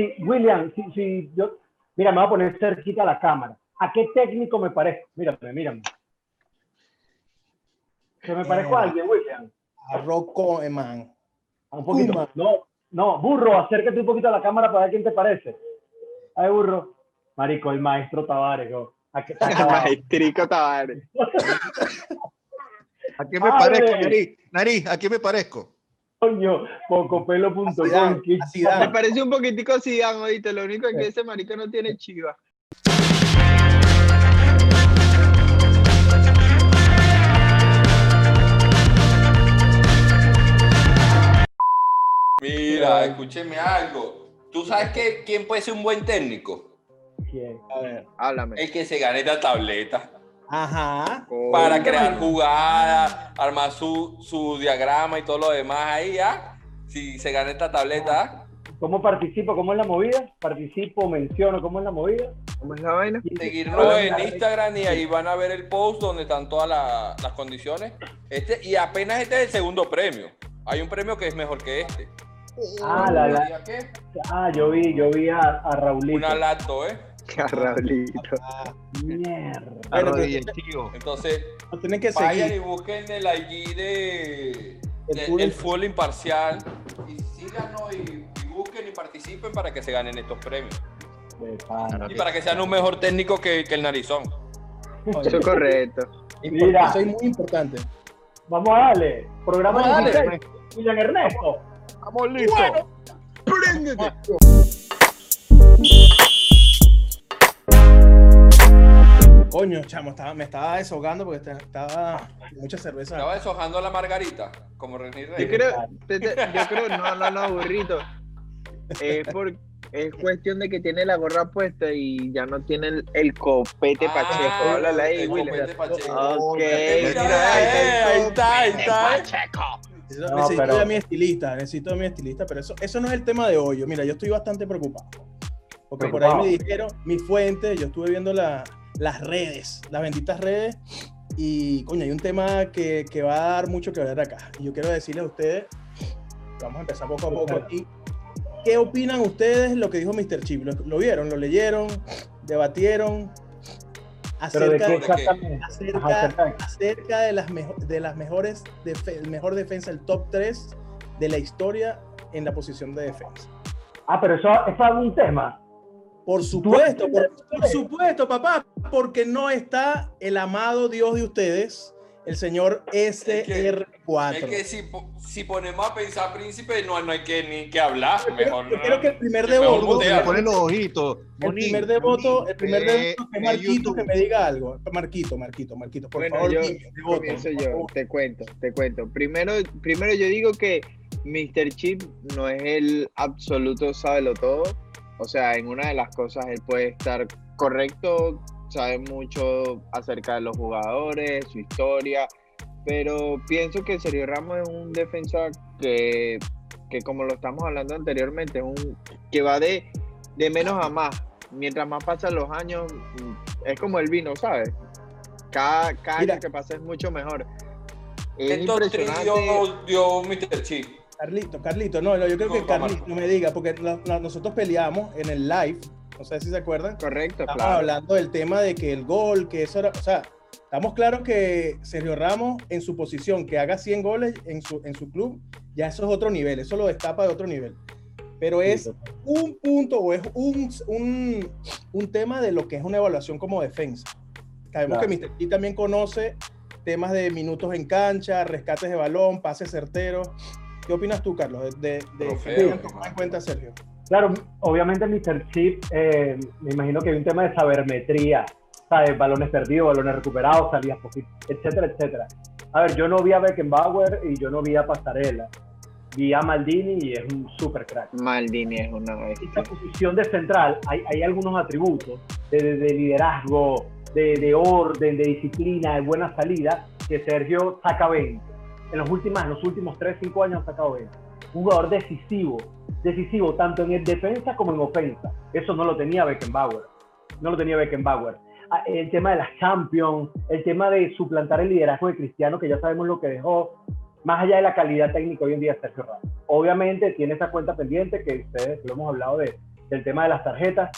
Sí, William, si, si yo, mira, me voy a poner cerquita a la cámara. ¿A qué técnico me parezco? Mírame, mírame. ¿Que me parezco a alguien, William? A Rocco Eman. Un poquito más. No, no, burro, acércate un poquito a la cámara para ver quién te parece. Ay, burro. Marico, el maestro Tavares. ¿A qué? Maestrico Tavares. ¿A qué me parezco, Nariz? Nariz, ¿a qué me parezco? Coño, pocopelo.com. Me parece un poquitico Zidane, ahorita. Lo único es que ese marico no tiene chiva. Mira, escúcheme algo. ¿Tú sabes que, quién puede ser un buen técnico? ¿Quién? A ver. Háblame. El que se gane esta tableta. Ajá. Para crear jugadas, armar su, su diagrama y todo lo demás ahí, ¿ah? Si se gana esta tableta, ¿ah? ¿Cómo participo? ¿Cómo es la movida? Participo, menciono, ¿cómo es la movida? ¿Cómo es la vaina? seguirnos en Instagram y ahí van a ver el post donde están todas la- las condiciones. Este, y apenas este es el segundo premio. Hay un premio que es mejor que este. Ah, la, la, ¿Sabía qué? ah, yo vi, yo vi a, a Raulito. Una lacto, ¿eh? Carrablito. Mierda. Bueno. Entonces, tienen que vayan y seguir. busquen el IG de, El fútbol imparcial y síganos y, y busquen y participen para que se ganen estos premios. Y para que sean un mejor técnico que, que el narizón. Eso es correcto. Mira. Eso es muy importante. Vamos a darle. Programa Vamos a darle. 16. William Ernesto. Estamos listos. ¡Préndete! Coño, chamo, estaba, me estaba deshogando porque estaba, estaba mucha cerveza. Estaba deshojando a la margarita, como René Yo Reyes. creo, te- te- yo creo, no, no, no, burrito. Es, por, es cuestión de que tiene la gorra puesta y ya no tiene el, el copete Ah, Pacheco. Háblale ahí, el William. copete Pacheco. Ok. Mira, ahí está, ahí está. Necesito, No, necesito pero- de mi estilista, necesito de mi estilista, pero eso, eso no es el tema de hoy. Yo, Mira, yo estoy bastante preocupado. Porque por ahí me dijeron, mi fuente, yo estuve viendo la- las redes, las benditas redes, y coño, hay un tema que, que va a dar mucho que ver acá. Y yo quiero decirles a ustedes, vamos a empezar poco a poco aquí. ¿Qué opinan ustedes lo que dijo Mr. Chip? ¿Lo, lo vieron? ¿Lo leyeron? ¿Debatieron? De Acerca, de acerca, Ajá, acerca de- acerca de las, mejo- de las mejores, el mejor defensa, el top 3 de la historia en la posición de defensa. Ah, pero eso, eso es un tema. Por supuesto, por, por supuesto, papá, porque no está el amado Dios de ustedes, el señor SR4. Es que si, po- si ponemos a pensar príncipe, no, no hay que ni que hablar. Mejor yo no. creo que el primer devoto, ponen los ojitos. el primer devoto, el primer devoto que ve Marquito que me diga algo. Marquito, Marquito, Marquito, por Bueno, favor, yo devoto, comienzo por yo, favor. te cuento, te cuento. Primero, primero yo digo que Mr. Chip no es el absoluto sábelo todo. O sea, en una de las cosas él puede estar correcto, sabe mucho acerca de los jugadores, su historia, pero pienso que Sergio Ramos es un defensa que, que como lo estamos hablando anteriormente, es un que va de, de menos a más. Mientras más pasan los años, es como el vino, ¿sabes? Cada, cada Mira. año que pasa es mucho mejor. Es ¿Qué top three impresionante. dio, dio Mr. Chip? Carlito, Carlito, no, no, yo creo No, que no, Carlito Marco. me diga, porque no- no- nosotros peleamos en el live, no sé si se acuerdan, Correcto, estamos claro. hablando del tema de que el gol, que eso era, o sea, estamos claros que Sergio Ramos en su posición, que haga 100 goles en su, en su club, ya eso es otro nivel, eso lo destapa de otro nivel. Pero es un punto o es un, un, un tema de lo que es una evaluación como defensa. Sabemos Claro. que Mr. P también conoce temas de minutos en cancha, rescates de balón, pases certeros. ¿Qué opinas tú, Carlos, de, de, de tomado en cuenta Sergio? Claro, obviamente Mr. Chip, eh, me imagino que hay un tema de sabermetría, ¿sabes? Balones perdidos, balones recuperados, salidas poquitas, etcétera, etcétera. A ver, yo no vi a Beckenbauer y yo no vi a Pasarela. Vi a Maldini y es un super crack. Maldini es una bestia. esta posición de central hay, hay algunos atributos de, de- de liderazgo, de, de orden, de disciplina, de buena salida, que Sergio saca 20. En los, últimos, en los últimos 3, 5 años ha sacado 20. Un jugador decisivo, decisivo tanto en el defensa como en ofensa. Eso no lo tenía Beckenbauer. No lo tenía Beckenbauer. Ah, El tema de las Champions, el tema de suplantar el liderazgo de Cristiano, que ya sabemos lo que dejó, más allá de la calidad técnica hoy en día Sergio Ramos. Obviamente tiene esa cuenta pendiente que ustedes lo hemos hablado de del tema de las tarjetas,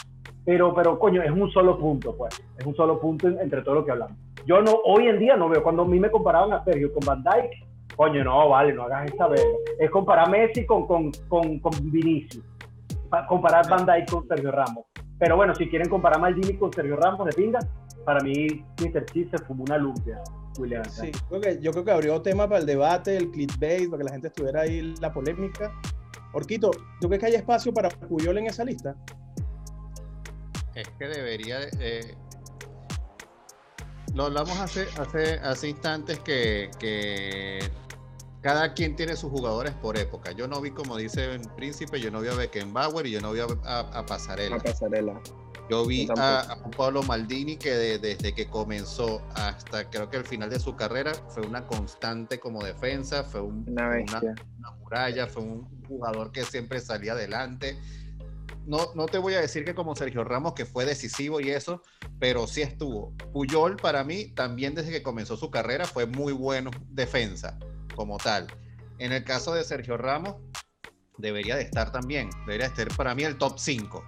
pero, pero coño, es un solo punto, pues, es un solo punto en- entre todo lo que hablamos. Yo no, hoy en día no veo, cuando a mí me comparaban a Sergio con Van Dijk, coño, no, vale, no hagas esa verga. Es comparar Messi con, con, con, con Vinicius, Pa- comparar Van Dijk con Sergio Ramos. Pero bueno, si quieren comparar Maldini con Sergio Ramos de pinga, para mí Mr. Cheese se fumó una lumpia, William. Sí, creo que, yo creo que abrió tema para el debate, el clickbait, para que la gente estuviera ahí en la polémica. Orquito, ¿tú crees que hay espacio para Puyol en esa lista? Es que debería. de- eh, lo hablamos hace, hace, hace instantes que, que cada quien tiene sus jugadores por época. Yo no vi, como dice el príncipe, yo no vi a Beckenbauer y yo no vi a, a- a Pasarela. La pasarela. Yo vi Yo a, a Juan Pablo Maldini que de- desde que comenzó hasta creo que el final de su carrera fue una constante como defensa, fue un- Una una muralla, fue un jugador que siempre salía adelante. No, no te voy a decir que como Sergio Ramos, que fue decisivo y eso, pero sí estuvo. Puyol para mí también desde que comenzó su carrera fue muy bueno defensa como tal. En el caso de Sergio Ramos, debería de estar también, debería estar para mí el top 5.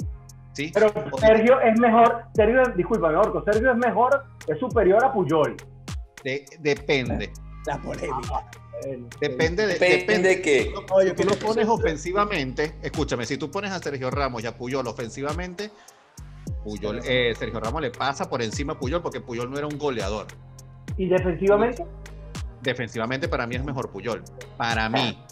¿sí? Pero Sergio es mejor, Sergio, discúlpame, Orco, Sergio es mejor, es superior a Puyol. De- depende, La polémica. El- depende de... Depende de qué. Oye, Si tú lo que- pones ofensivamente, escúchame, si tú pones a Sergio Ramos y a Puyol ofensivamente, Puyol, eh, Sergio Ramos le pasa por encima a Puyol porque Puyol no era un goleador. Y defensivamente, Defensivamente para mí es mejor Puyol. Para mí.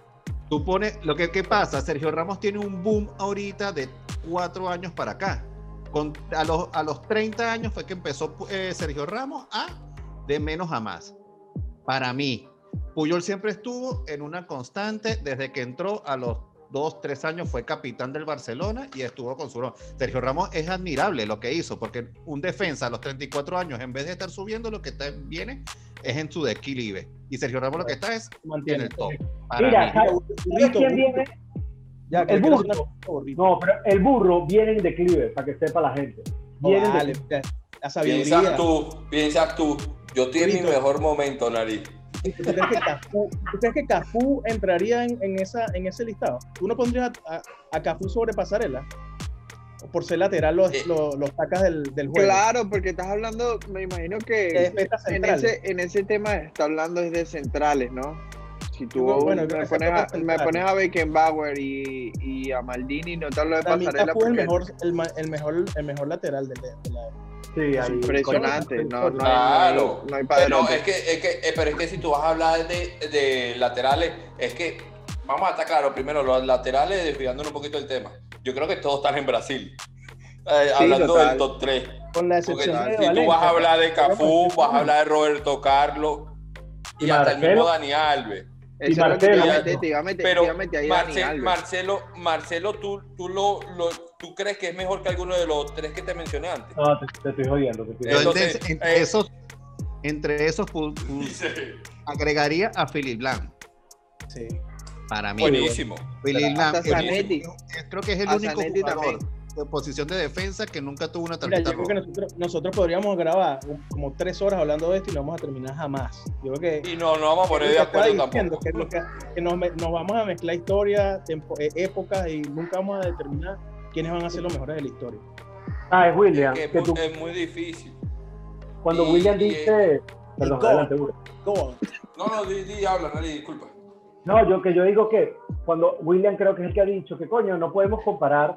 Tú pones, lo que ¿qué pasa, Sergio Ramos tiene un boom ahorita de cuatro años para acá. Con, a, los, a los 30 años fue que empezó eh, Sergio Ramos a de menos a más. Para mí, Puyol siempre estuvo en una constante desde que entró a los dos, tres años fue capitán del Barcelona y estuvo con su... Sergio Ramos es admirable lo que hizo, porque un defensa a los 34 años, en vez de estar subiendo, lo que está, viene es en su declive. Y Sergio Ramos lo que está es en mantiene. el top. Para mira, mí. ¿sabes Burrito, quién viene? Ya, que El burro. No, pero el burro viene en declive, para que sepa la gente. Viene en vale, declive. la sabiduría. Piensas tú, piensas tú. Yo estoy en mi mejor momento, Nariz. ¿Tú crees que Cafú, ¿tú crees que Cafú entraría en, en esa, en ese listado? ¿Tú no pondrías a, a, a Cafú sobre pasarela? ¿O por ser lateral los, Eh. los, los sacas del, del juego? Claro, porque estás hablando, me imagino Que en ese, en ese tema está hablando es de centrales, ¿no? Si tú bueno, me, pones a, me pones a Beckenbauer y, y a Maldini, no te hablo de pasarela es el porque mejor, el, mejor, el mejor lateral de, de la... Sí, ahí. impresionante. No, no, hay- Claro. no hay padre Pero es que, es que, eh, pero es que si tú vas a hablar de, de laterales, es que vamos a estar claro, primero los laterales, desviándonos un poquito del tema. Yo creo que todos están en Brasil. Eh, Sí, hablando total. del top 3. Con la Porque excepción de si tú Valencia. vas a hablar de Cafú, vas a hablar de Roberto Carlos y, Y hasta el mismo. Dani Alves. Y Marcelo. Pero. Marcelo, Marcelo, tú, tú, lo, lo- tú crees que es mejor que alguno de los tres que te mencioné antes. No, te, te estoy jodiendo. Te estoy jodiendo. Entonces, entre, entre eh, esos, entre esos pu- agregaría a Philip Lam. Sí. Para mí. Buenísimo. Philip es- creo que es el A único jugador también. De posición de defensa que nunca tuvo una Mira, tarjeta yo creo que nosotros, nosotros podríamos grabar como tres horas hablando de esto y no vamos a terminar jamás. Yo creo que Y no, no vamos a poner de acuerdo diciendo, tampoco. que, que- que nos, vamos a mezclar historia, tempo- eh, épocas y nunca vamos a determinar quiénes van a ser los mejores de la historia. Ah, es William. Que es, que muy, tú- es muy difícil. cuando y- William y- dice. Perdón, Go. adelante. Go. No, no, di, di, habla, nadie, disculpa. No, yo que yo digo que cuando William creo que es el que ha dicho que coño, no podemos comparar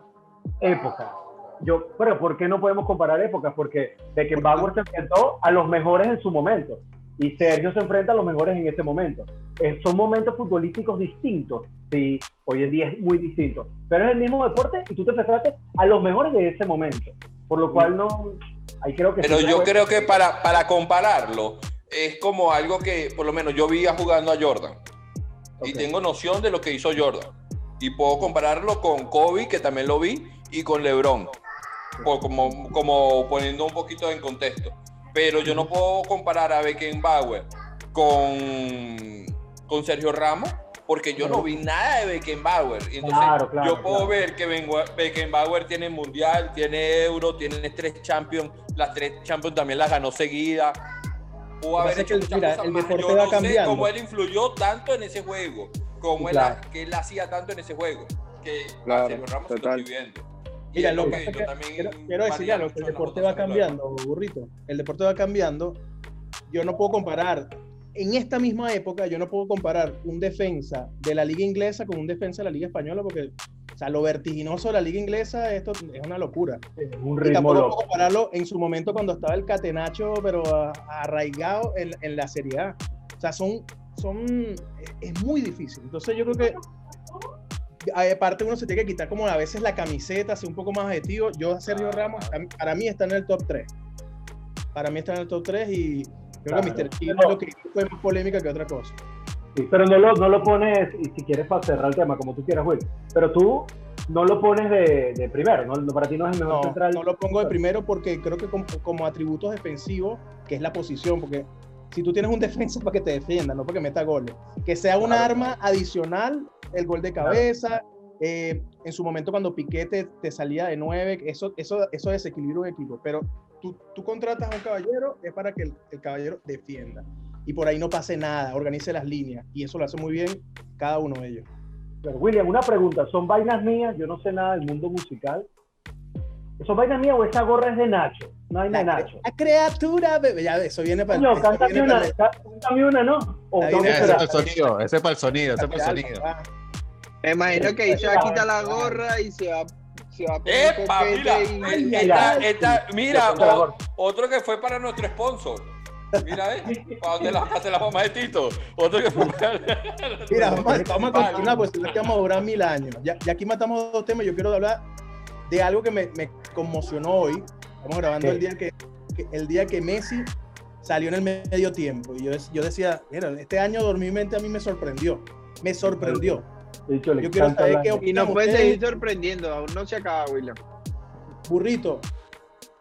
épocas. Yo, pero ¿por qué no podemos comparar épocas? Porque Beckenbauer se enfrentó a los mejores en su momento y Sergio se enfrenta a los mejores en ese momento. Eh, son momentos futbolísticos distintos, sí, hoy en día es muy distinto, pero es el mismo deporte y tú te enfrentaste a los mejores de ese momento, por lo cual no, ahí creo que Pero sí, yo creo que para, para compararlo, es como algo que, por lo menos, yo vi a jugando a Jordan. Y tengo noción de lo que hizo Jordan. Y puedo compararlo con Kobe, que también lo vi, y con LeBron. Por- como, como poniendo un poquito en contexto. Pero yo no puedo comparar a Beckenbauer con, con Sergio Ramos, porque yo no vi nada de Beckenbauer. Entonces, Claro, claro, yo puedo claro. ver que Beckenbauer tiene Mundial, tiene Euro, tiene tres Champions. Las tres Champions también las ganó seguida. Pudo haber hecho que, mira, el más. Yo no sé cómo él influyó tanto en ese juego, cómo él, que él hacía tanto en ese juego, que Sergio Ramos lo estoy viendo. Y Mira, lo que que pasa yo es que también quiero, quiero varía algo, que el deporte va cambiando, burrito. El deporte va cambiando. Yo no puedo comparar, en esta misma época, yo no puedo comparar un defensa de la liga inglesa con un defensa de la liga española, porque, o sea, lo vertiginoso de la liga inglesa, esto es una locura. Es un Y ritmo tampoco puedo loco. compararlo en su momento cuando estaba el catenacho, pero arraigado en, en la Serie A. O sea, son, son, es muy difícil. Entonces yo creo que aparte uno se tiene que quitar como a veces la camiseta, ser un poco más objetivo. Yo, Sergio Ramos, para mí está en el top 3. Para mí está en el top 3 y creo que Claro. Mr. Chip lo que hizo fue más polémica que otra cosa. Sí, pero no lo, no lo pones, y si quieres para cerrar el tema, como tú quieras, Will, pero tú no lo pones de, de primero, ¿no? Para ti no es el mejor No, central. no lo pongo de primero porque creo que como, como atributos defensivos, que es la posición, porque si tú tienes un defensa para que te defienda, no para que meta goles, que sea una Claro. arma adicional, el gol de cabeza, eh, en su momento cuando Piqué te, te salía de nueve, eso, eso, eso desequilibra un equipo, pero tú, tú contratas a un caballero es para que el, el caballero defienda y por ahí no pase nada, organice las líneas y eso lo hace muy bien cada uno de ellos. Pero, William, una pregunta, ¿son vainas mías? Yo no sé nada del mundo musical. ¿Son vainas mías o esa gorra es de Nacho? No hay de Nacho. la criatura, bebé, ya eso viene para No, eso cántame una, para el- cántame una, ¿no? O bien, Ese para el sonido, ese es para el sonido, ese es para el sonido. Me imagino que ahí se va a quitar la gorra y se va, ¡Epa! Mira, y- esta- esta- mira, o- otro que fue para nuestro sponsor. Mira, ¿eh? Para donde la casa de la mamá de Tito. Otro que fue para. Mira, vamos, a- vamos a continuar, pues si no es que vamos a durar mil años. Ya, ya aquí matamos dos temas. Yo quiero hablar de algo que me, me conmocionó hoy. Estamos grabando ¿Qué? el día que, que- el día que Messi salió en el medio tiempo. Y yo, yo decía, mira, este año dormirmente a mí me sorprendió. Me sorprendió. Yo quiero saber qué Y nos puede seguir sorprendiendo, aún no se acaba, William. Burrito,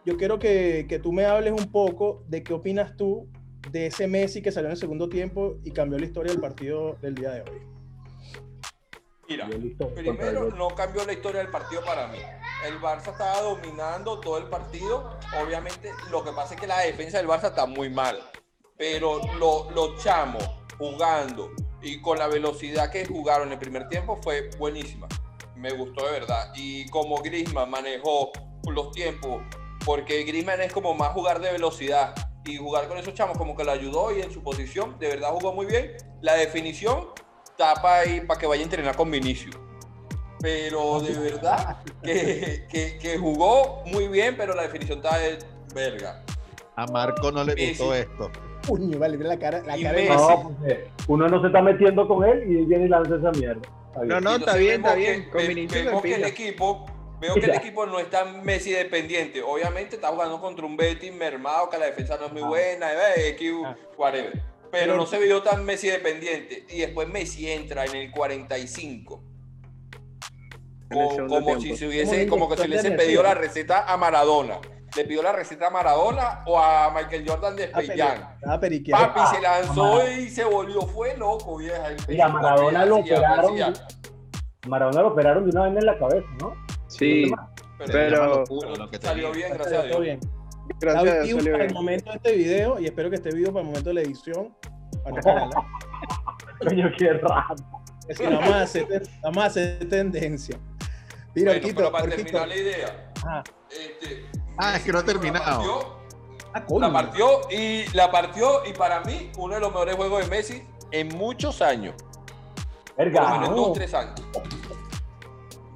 yo quiero que, que tú me hables un poco de qué opinas tú de ese Messi que salió en el segundo tiempo y cambió la historia del partido del día de hoy. Mira, primero no cambió la historia del partido para mí. El Barça estaba dominando todo el partido. Obviamente, lo que pasa es que la defensa del Barça está muy mal. Pero lo- los chamos jugando y con la velocidad que jugaron en el primer tiempo fue buenísima. Me gustó de verdad. Y como Griezmann manejó los tiempos, porque Griezmann es como más jugar de velocidad y jugar con esos chamos como que lo ayudó y en su posición, de verdad jugó muy bien. La definición tapa ahí para que vaya a entrenar con Vinicius. Pero de verdad que, que- que jugó muy bien, pero la definición está de verga. A Marco no le Messi. gustó esto. Puño, vale, mira la cara, la cara de Messi. No, eh, uno no se está metiendo con él y viene y lanza esa mierda. No, no, está bien, está bien. que- Con ve- Vinicius vemos que el equipo, veo que el equipo no está Messi dependiente. Obviamente está jugando contra un Betis mermado, que la defensa no es muy Ah. buena, eh, X, Ah. whatever. Pero Pero- no se vio tan Messi dependiente. Y después Messi entra en el 45. Como si se hubiese, como que se le hubiese pedido la receta a Maradona. Le pidió la receta a Maradona o a Michael Jordan de Jam. estaba periqueado. Papi se lanzó Mara- y se volvió, fue loco, vieja. El Mira, Maradona lo ya, operaron. Maradona lo operaron de una vez en la cabeza, ¿no? Sí, Pero, Pero- Una locura lo que salió bien, gracias a Todo Dios. bien. gracias para el momento de este video, y espero que este video para el momento de la edición, para Coño, qué raro. es que vamos a hacer, ten- vamos a hacer tendencia. Mira, Bueno, Orquito, pero para Orquito. terminar la idea, Ajá. este, Ah, es que no ha terminado. La partió, Ah, la partió y la partió y para mí uno de los mejores juegos de Messi en muchos años. Por lo Verga, menos no. dos, tres años.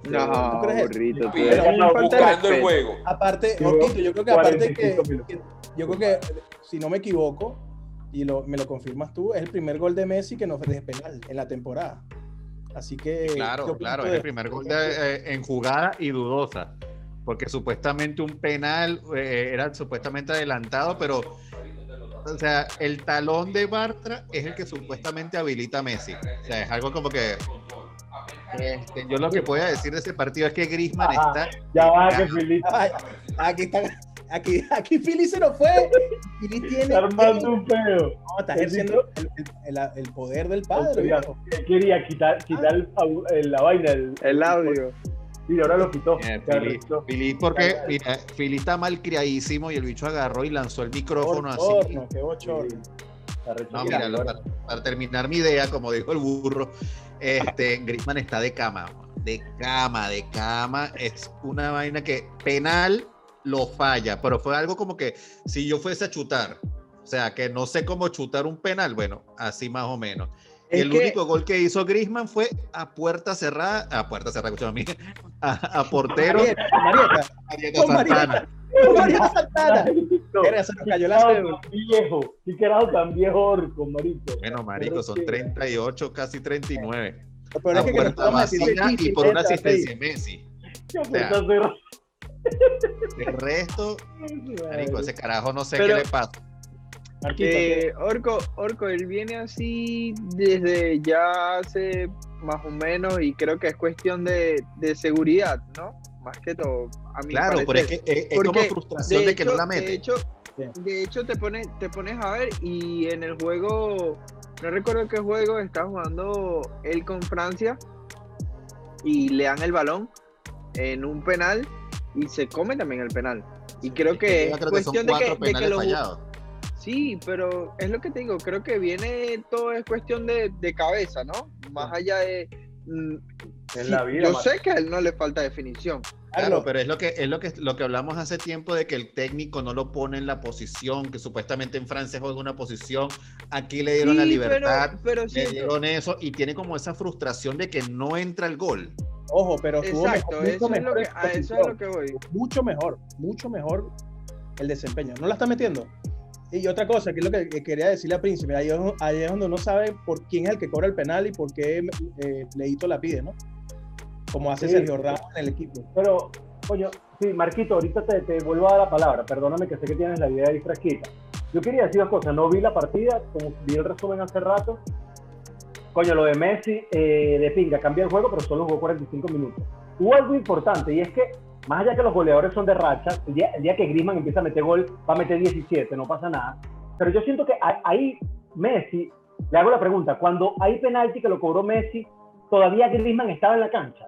No, ¿Tú crees? burrito. Bien, Pero una falta de Buscando el respeto. juego. Aparte, Orquito, yo creo que aparte que, 45 minutos. que- yo creo que, si no me equivoco, y lo, me lo confirmas tú, es el primer gol de Messi que nos de penal en la temporada. Así que. ¿qué Claro, claro, es el primer gol de- eh, en jugada y dudosa. Porque supuestamente un penal eh, era supuestamente adelantado, pero. O sea, el talón de Bartra es el que supuestamente habilita a Messi. O sea, es algo como que. este, yo lo que puedo decir de ese partido es que Griezmann Ajá. está. Ya va, que Felipe Ay, aquí está. Aquí, aquí Philly se nos fue. Philly tiene. está armando un peo. No, está ejerciendo el, el- el- el poder del padre. Él quería quitar, quitar la vaina. El, El audio. Y ahora lo quitó. Eh, Philly. Philly, porque mira, Philly está mal criadísimo y el bicho agarró y lanzó el micrófono así. Qué bochorno. No, Mira, mira, lo- para, para terminar mi idea, como dijo el burro, este, Griezmann está de cama. de cama, de cama. Es una vaina que penal lo falla, pero fue algo como que si yo fuese a chutar, o sea, que no sé cómo chutar un penal, bueno, así más o menos. Es el que- único gol que hizo Griezmann fue a puerta cerrada, a puerta cerrada, escúchame a mí, a, a portero. Marieta, Marieta, Marieta Con Marieta. Santana. Marieta Santana. Verga, se nos cayó la cédula. viejo, qué carajo tan viejo orco, marico. Bueno, marico, Pero son sí. 38, casi 39. Lo peor A es que, que puerta decir vacía y por una asistencia de Messi. Qué sea, puta cerrada. De resto, marico, ese carajo no sé Pero- qué le pasa. Eh, Orco, Orco, él viene así desde ya hace más o menos y creo que es cuestión de, de seguridad, ¿no? Más que todo, a Claro, pero es que es, es como frustración de, que no la De mete. hecho, Sí. de hecho te, pones, te pones a ver y en el juego, no recuerdo qué juego, está jugando él con Francia y le dan el balón en un penal y se come también el penal. Y creo que es creo que son cuestión de que, cuatro de que penales los, fallados. Sí, pero es lo que te digo, creo que viene todo es cuestión de, de cabeza, ¿no? Más allá de... mm, En sí, la vida, yo Mar- sé que a él no le falta definición. Claro, pero es lo que es lo que lo que hablamos hace tiempo de que el técnico no lo pone en la posición que supuestamente en Francia juega una posición, aquí le dieron la Sí, libertad, pero, pero le dieron eso y tiene como esa frustración de que no entra el gol. Ojo, pero estuvo Exacto, mejor, mucho eso es, lo mejor que, en a eso es lo que voy. mucho mejor, mucho mejor el desempeño. No la está metiendo. Y otra cosa, que es lo que que quería decirle a Príncipe, ahí es, ahí es donde uno sabe por quién es el que cobra el penal y por qué eh, Leito la pide, ¿no? Como hace Sí. Sergio Ramos en el equipo. Pero, coño, sí, Marquito, ahorita te, te vuelvo a dar la palabra. Perdóname que sé que tienes la idea ahí fresquita. Yo quería decir dos cosas. No vi la partida, como vi el resumen hace rato. Coño, lo de Messi, eh, de pinga, cambia el juego, pero solo jugó 45 minutos. Hubo algo importante y es que, más allá que los goleadores son de racha, el día, el día que Griezmann empieza a meter gol, va a meter 17, no pasa nada. Pero yo siento que ahí Messi, le hago la pregunta, cuando hay penalti que lo cobró Messi, todavía Griezmann estaba en la cancha.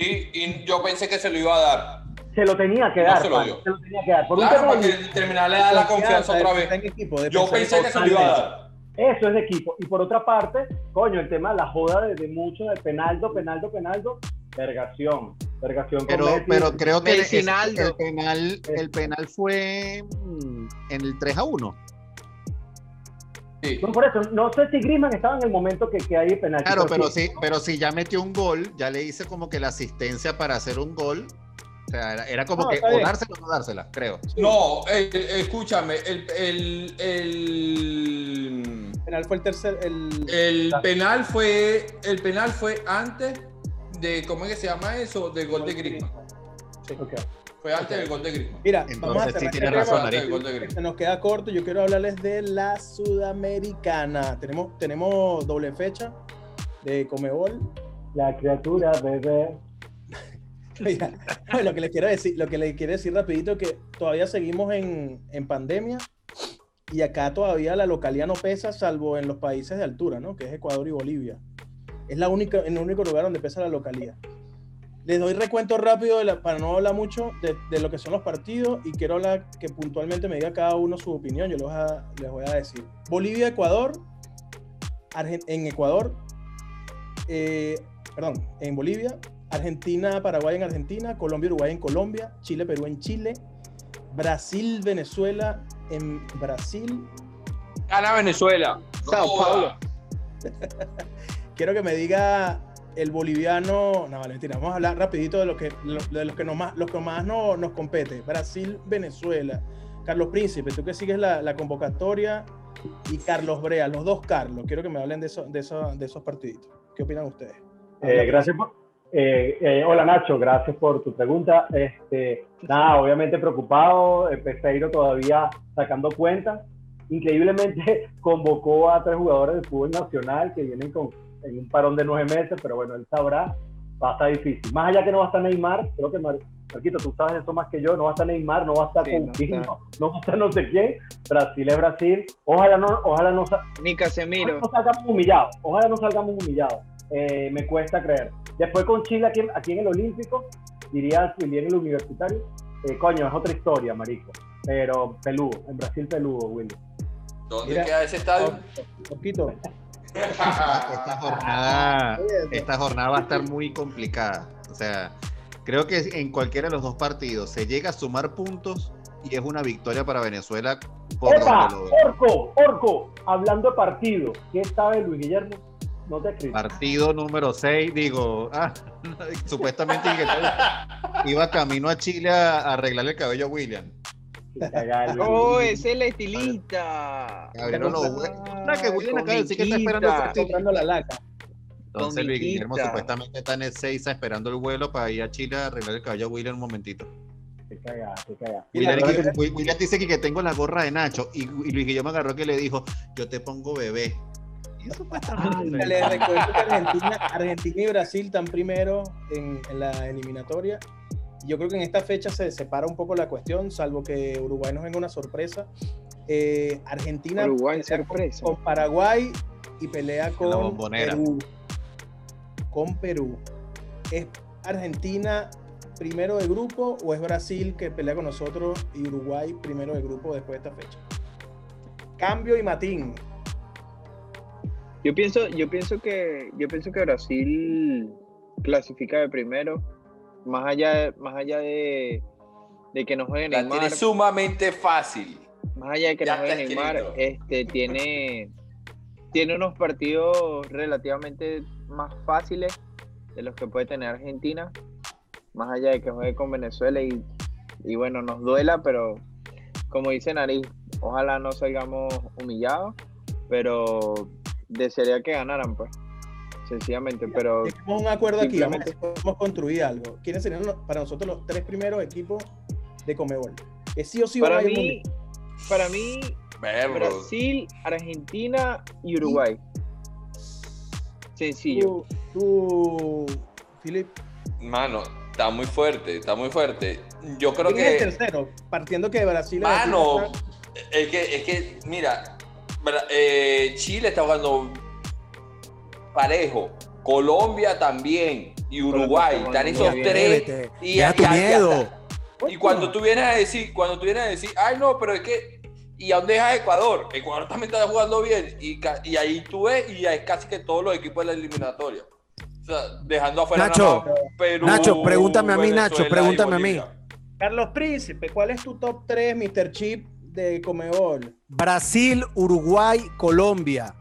Sí, y yo pensé que se lo iba a dar. se lo tenía que No dar, se lo dio. se lo tenía que dar. Por un Claro, tema para de- que terminar le da la confianza otra vez. en equipo, Yo pensé en que se lo iba a dar. Eso es de equipo. Y por otra parte, coño, el tema de la joda de, de mucho de Penaldo, Penaldo, Penaldo, vergación. Vergación con Pero, Messi. pero creo que el, el penal, el penal fue mm, en el 3 a 1. Sí. No, por eso, no sé si Griezmann estaba en el momento que, que hay penalti. Claro, pero sí, pero si ya metió un gol, ya le hice como que la asistencia para hacer un gol. O sea, era, era como No, que o dársela o no dársela, creo. No, eh, eh, escúchame, el, el, el, El penal fue el tercer, el, el penal fue el penal fue antes de ¿cómo es que se llama eso? Del gol de Griezmann. Ok. Fue antes del gol de Griezmann. Mira, Entonces, vamos a sí cerrar tienes este razón. Se nos queda corto. Yo quiero hablarles de la Sudamericana. Tenemos, tenemos doble fecha de Comebol. La criatura, bebé. Mira, lo que les quiero decir, lo que les quiero decir rapidito que todavía seguimos en, en pandemia y acá todavía la localidad no pesa, salvo en los países de altura, ¿no? Que es Ecuador y Bolivia. Es la única, el único lugar donde pesa la localidad. Les doy recuento rápido de la- para no hablar mucho de, de lo que son los partidos y quiero hablar que puntualmente me diga cada uno su opinión. Yo les voy a, les voy a decir. Bolivia, Ecuador. Argen- en Ecuador. eh, perdón, en Bolivia. Argentina, Paraguay en Argentina. Colombia, Uruguay en Colombia. Chile, Perú en Chile. Brasil, Venezuela en Brasil. Gana Venezuela. Sao. Paulo. Quiero que me diga el boliviano. No, vale, mentira. Vamos a hablar rapidito de lo que, lo- de los que, nos más, los que más no- nos compete. Brasil, Venezuela. Carlos Príncipe, tú que sigues la, la convocatoria. Y Carlos Brea, los dos Carlos. Quiero que me hablen de, eso, de, eso- de esos partiditos. ¿Qué opinan ustedes? Eh, gracias por, eh, eh, hola Nacho, gracias por tu pregunta. Este, nada, obviamente preocupado, eh, Peseiro todavía sacando cuentas. Increíblemente convocó a tres jugadores del fútbol nacional que vienen con, en un parón de nueve meses, pero bueno, él sabrá, va a estar difícil. Más allá que no va a estar Neymar, creo que Mar- Marquito, tú sabes eso más que yo, no va a estar Neymar, no va a estar Sí, no Coutinho, no va a estar no sé quién. Brasil es Brasil. Ojalá no, ojalá no, Ni Casemiro. no salgamos humillados. Ojalá no salgamos humillados. Eh, me cuesta creer. Después con Chile aquí, aquí en el Olímpico, diría si en el Universitario, eh, coño, es otra historia, marico. Pero peludo, en Brasil peludo, Willy. ¿Dónde Mira. queda ese estadio? Poquito. esta jornada, esta jornada va a estar muy complicada. O sea, creo que en cualquiera de los dos partidos se llega a sumar puntos y es una victoria para Venezuela por ¡Epa! lo- Orco, Orco, hablando de partido, ¿qué sabe Luis Guillermo? No te escribí. Partido número 6, digo, ah, supuestamente iba camino a Chile a a arreglarle el cabello a William. ¡Oh, es el estilista! Abrieron los que William acaba de decir que está esperando Comprando la laca. Entonces Luis Guillermo supuestamente está en el 6 esperando el vuelo para ir a Chile a arreglar el cabello a William un momentito. Qué cagada. Y la William, William dice que, que tengo la gorra de Nacho y, y Luis Guillermo agarró que le dijo, yo te pongo bebé. Supuestamente- Les recuerdo que Argentina, Argentina y Brasil están primero en, en la eliminatoria. Yo creo que en esta fecha se separa un poco la cuestión, salvo que Uruguay nos venga una sorpresa. Eh, Argentina Uruguay, con- con Paraguay y pelea con. Perú. Con Perú. ¿Es Argentina primero de grupo o es Brasil que pelea con nosotros y Uruguay primero de grupo después de esta fecha? Cambio y Matín. Yo pienso, yo pienso que, yo pienso que Brasil clasifica de primero, más allá, más allá de, de que no juegue La Neymar, tiene sumamente fácil. más allá de que Ya no juegue está Neymar, este tiene, tiene unos partidos relativamente más fáciles de los que puede tener Argentina, más allá de que juegue con Venezuela y, y bueno, nos duela, pero como dice Nariz, ojalá no salgamos humillados, pero desearía que ganaran, pues, sencillamente, pero Tenemos un acuerdo aquí, vamos, a construir algo. ¿Quiénes serían los- para nosotros los tres primeros equipos de Comebol? Que sí o sí para a ir al mí, para mí, Verbo. Brasil, Argentina y Uruguay. Sencillo. Tú, tú, Philip, Mano, está muy fuerte, está muy fuerte. Yo creo ¿quién es que. el tercero? Partiendo que Brasil Mano, es que, es que, mira, eh, Chile está jugando parejo, Colombia también y Uruguay, está están esos tres. Y ya- tu miedo. Y cuando tú vienes a decir, cuando tú vienes a decir, ay no, pero es que, ¿y a dónde dejas Ecuador? Ecuador también está jugando bien. Y, ahí tú ves, y es casi que todos los equipos de la eliminatoria. O sea, dejando afuera Nacho, nada Perú. Nacho, pregúntame a mí, Venezuela Nacho, pregúntame a mí. Carlos Príncipe, ¿cuál es tu top 3, Mr. Chip, de Comebol? Brasil, Uruguay, Colombia.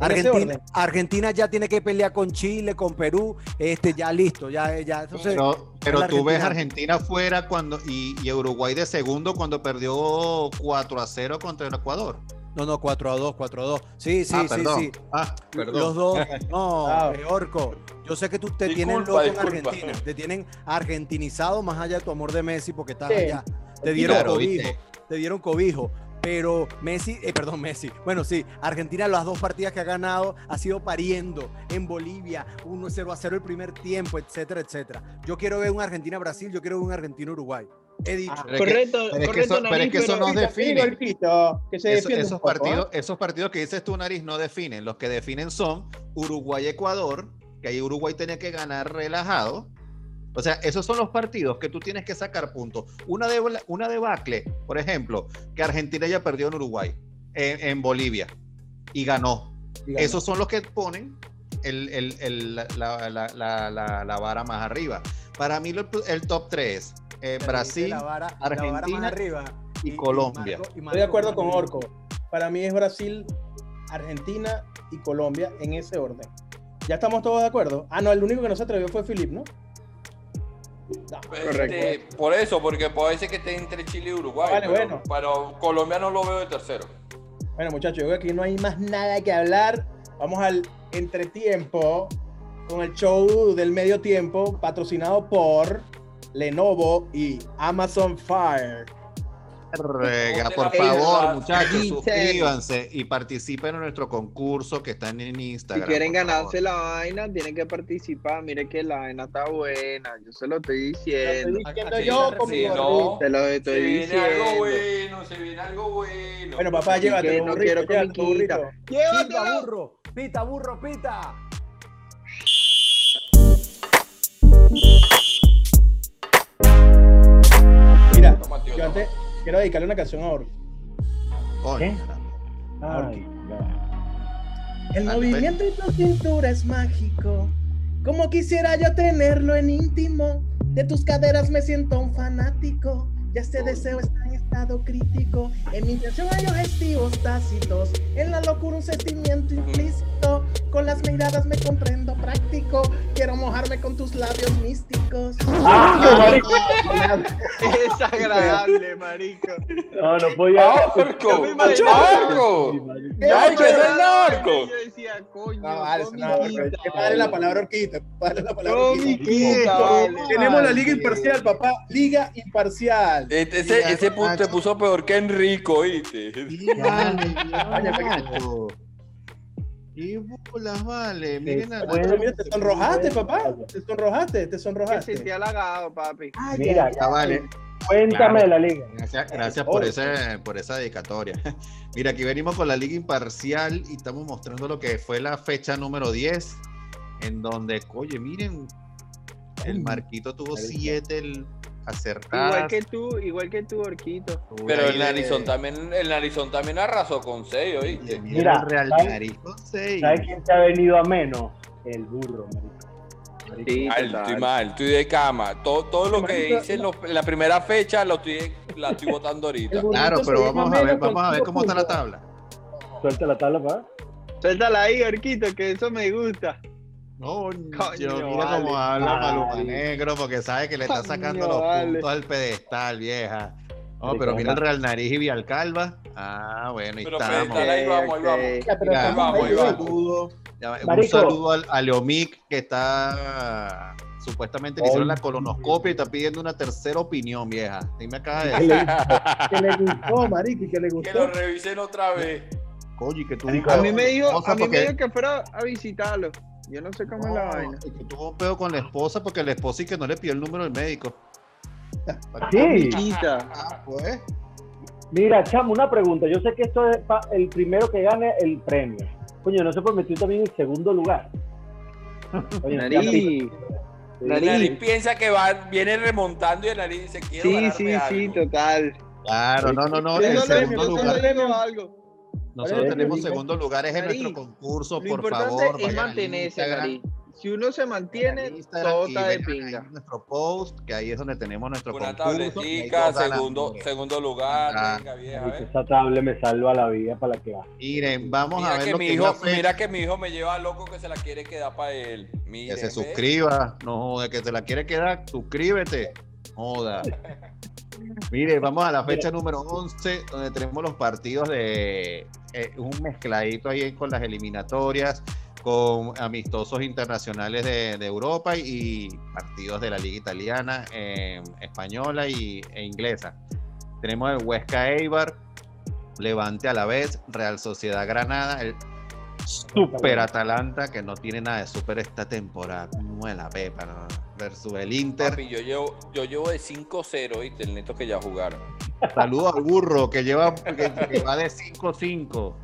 ¿En ese Argentina? Argentina ya tiene que pelear con Chile, con Perú, este ya listo, ya, ya. Entonces, Pero, pero tú ves Argentina. Fuera cuando, y, y Uruguay de segundo cuando perdió 4 a 0 contra el Ecuador. no, no, 4 a 2, 4 a 2. Sí, sí, ah, sí, perdón. sí. Ah, perdón. Los dos. No, Ah. eh, Orco. Yo sé que tú te tienes Disculpa, loco en. Argentina. Te tienen argentinizado más allá de tu amor de Messi porque estás Sí. allá. Te dieron Claro, cobijo. ¿viste? Te dieron cobijo. Pero Messi, eh, perdón, Messi. Bueno, sí, Argentina las dos partidas que ha ganado ha sido pariendo en Bolivia, 1-0 a 0 el primer tiempo, etcétera, etcétera. Yo quiero ver un Argentina-Brasil, yo quiero ver un Argentina-Uruguay. He dicho. Ah, Pero es que- correcto, pero es que correcto, eso- pero es que eso pero- no define. Golpito, que se Eso- defiende esos, poco, ¿ah? partidos, esos partidos que dices tú, Nariz, no definen. Los que definen son Uruguay-Ecuador, que ahí Uruguay tenía que ganar relajado. O sea, esos son los partidos que tú tienes que sacar puntos. Una, de, una debacle, por ejemplo, que Argentina ya perdió en Uruguay, en, en Bolivia, y ganó. Esos son los que ponen el, el- el- la, la- la- la- la- la vara más arriba. Para mí lo- el top 3 Te Brasil la vara- la vara más Argentina arriba y Colombia. Marco- y Estoy de acuerdo con. Orco. Para mí es Brasil, Argentina y Colombia en ese orden. ¿Ya estamos todos de acuerdo? Ah, no, el único que no se atrevió fue Philip, ¿no? No. Este, por eso, porque puede ser que esté entre Chile y Uruguay. Vale, pero, bueno. pero Colombia no lo veo de tercero. Bueno, muchachos, yo creo que aquí no hay más nada que hablar. Vamos al entretiempo con el show del medio tiempo patrocinado por Lenovo y Amazon Fire. Por favor, muchachos, suscríbanse y participen en nuestro concurso que está en Si Instagram. quieren por favor. ganarse la vaina, tienen que participar. Mire que la vaina está buena. Yo se lo estoy diciendo. Estoy diciendo yo Sí, no. Se lo Se estoy viene algo diciendo. bueno, se viene algo bueno. Bueno, papá, Así llévate que no burrito, quiero comiquita. burro, pita, burro, pita. Mira, yo antes quiero dedicarle una canción a. Coño, ¿Qué? ya. El pues. movimiento de tu cintura es mágico. Como quisiera yo tenerlo en íntimo. De tus caderas me siento un fanático. Ya este deseo está en estado crítico. En mi intención hay objetivos tácitos. En la locura un sentimiento implícito. Con las miradas me comprendo práctico. Quiero mojarme con tus labios místicos. ¡Ah, marico! Es agradable, marico. No, no podía. ¡Narco! ¡Narco! Sí, marico. ¡Ay, que es el narco! Yo decía, coño, No, padre la palabra horquita. Padre la palabra horquita. Tenemos la liga imparcial, papá. Liga imparcial. Este- ese ese pu- te puso peor que Enrico. Nacho. ¿Qué bolas, vale? Miren a te sonrojaste, papá. Te sonrojaste, te sonrojaste. sentí halagado, papi. Ay, Mira, vale. Cuéntame de la liga. Gracias, gracias por, ese, por esa dedicatoria. Mira, aquí venimos con la liga imparcial y estamos mostrando lo que fue la fecha número 10, en donde, oye, miren, el Marquito tuvo Marica. 7 acertadas. Igual que tú, igual que tú, Orquito. Pero el de- narizón también, el narizón también arrasó con 6, ¿oíste? Mira, Real ¿sabes? Nariz con 6. ¿Sabes quién se ha venido a menos? El burro, marico. Sí, Mal, estoy mal, estoy de cama. Todo, todo lo que hice en, la primera fecha lo estoy, la estoy botando ahorita. Claro, pero vamos a ver, vamos a ver cómo está la tabla. Suelta la tabla, pa. Suéltala ahí, Orquito, que eso me gusta. No, Coño, yo mira vale. cómo habla Vale. Maluma Negro, porque sabe que le está sacando Coño, los vale. puntos al pedestal, vieja. No, Marico, pero mira el Real Nariz y Villalcalva. Ah, bueno, ahí Pero estamos. pedestal, ahí vamos, ahí vamos. Ahí, vamos. saludo, un saludo al, a Leomic que está supuestamente le hicieron la colonoscopia y está pidiendo una tercera opinión, vieja. Y me acaba de ¿Qué decir, le- Que le gustó, marico, y que le Que gustó. lo revisen otra vez. oye, que tú Marico, A mí me dijo, a mí me dijo que fuera a visitarlo. Yo no sé cómo es la vaina. y que tuvo un pedo con la esposa porque la esposa y que no le pidió el número del médico. Sí. Chiquita. Ah, pues. Mira, chamo, una pregunta. Yo sé que esto es pa- el primero que gane el premio. Coño, no se puede meter también en segundo lugar. Oye, Nariz. sí. El Nariz. nariz piensa que va, viene remontando y el nariz dice, quiero Sí, sí, sí, algo". total. Claro, no, no, no. El segundo lugar. algo. Nosotros tenemos segundo lugares en Nariz. nuestro concurso. Lo Por importante favor, es mantenerse. Si uno se mantiene, todo está de pinga. nuestro post, que ahí es donde tenemos nuestro Una concurso. tabletica, ganan, segundo, segundo lugar, Ah. Esa tabla me salva la vida para la que va. Miren, vamos a ver que, lo mi que es hijo, mira que mi hijo me lleva loco que se la quiere quedar para él. Miren, Que se suscriba, no jode, que te la quiere quedar, suscríbete. Joda. Mire, vamos a la fecha número 11, donde tenemos los partidos de eh, un mezcladito ahí con las eliminatorias, con amistosos internacionales de, de Europa y partidos de la Liga Italiana, eh, española y, e inglesa. Tenemos el Huesca Eibar, Levante a la vez, Real Sociedad Granada, el Super Atalanta, que no tiene nada de super esta temporada, no es la pepa, no, versus el Inter. Papi, yo llevo, yo llevo de 5-0, ¿viste? El neto que ya jugaron. Saludos al burro que lleva que, que va de 5-5.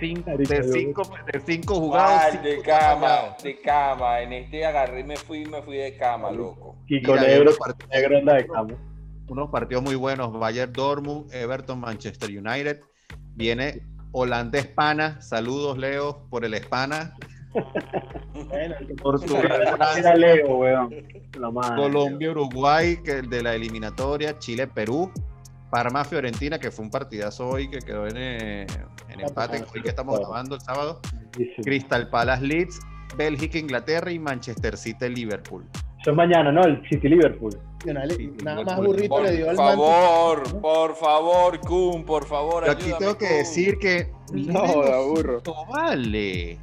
Cinco- De 5 de cinco jugados. Ay, cinco de cama, de cama. En este agarré y me fui, me fui de cama, loco. Kiko Mira, Negro, unos partidos- negro anda de cama. unos partidos muy buenos. Bayern Dortmund, Everton, Manchester United. Viene Holanda Espana. Saludos, Leo, por el Espana. Bueno, el que- Portugal, Era Francia, Leo, weón. La madre. Colombia, Uruguay, que el de la eliminatoria, Chile, Perú, Parma, Fiorentina, que fue un partidazo hoy que quedó en, eh, en empate, hoy que estamos grabando el sábado. Crystal Palace, Leeds, Bélgica, Inglaterra y Manchester City, Liverpool. Eso es mañana, ¿no? El City Liverpool. Nada Sí, nada sí, más por- burrito Por le dio al favor, por favor, Kun, por favor, Pero aquí ayúdame, tengo que Kun. decir que. No, da burro. Vale.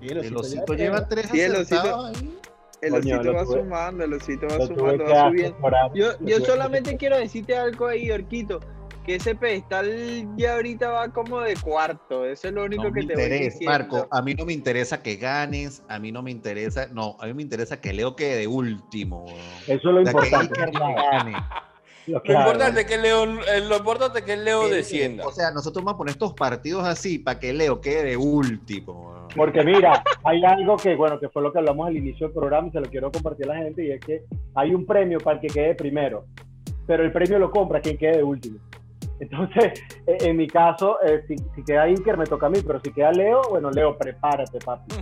El osito lleva tres Sí, el osito- ahí. El Coño, osito lo va tuve- sumando, el osito va sumando, va subiendo. Yo, yo solamente quiero decirte algo ahí, Orquito, que ese pedestal ya ahorita va como de cuarto. Eso es lo único No me que te voy interesa, diciendo. Marco. A mí no me interesa que ganes. A mí no me interesa. No, a mí me interesa que Leo quede de último. Eso es lo O sea, que importante. No gane. Lo claro. importante es que Leo, eh, lo importante que Leo descienda. O sea, nosotros vamos a poner estos partidos así para que Leo quede de último. Porque mira, hay algo que, bueno, que fue lo que hablamos al inicio del programa y se lo quiero compartir a la gente, y es que hay un premio para el que quede primero, pero el premio lo compra quien quede de último. Entonces, eh, en mi caso, eh, si, si queda Iker, me toca a mí, pero si queda Leo, bueno, Leo, prepárate, papi.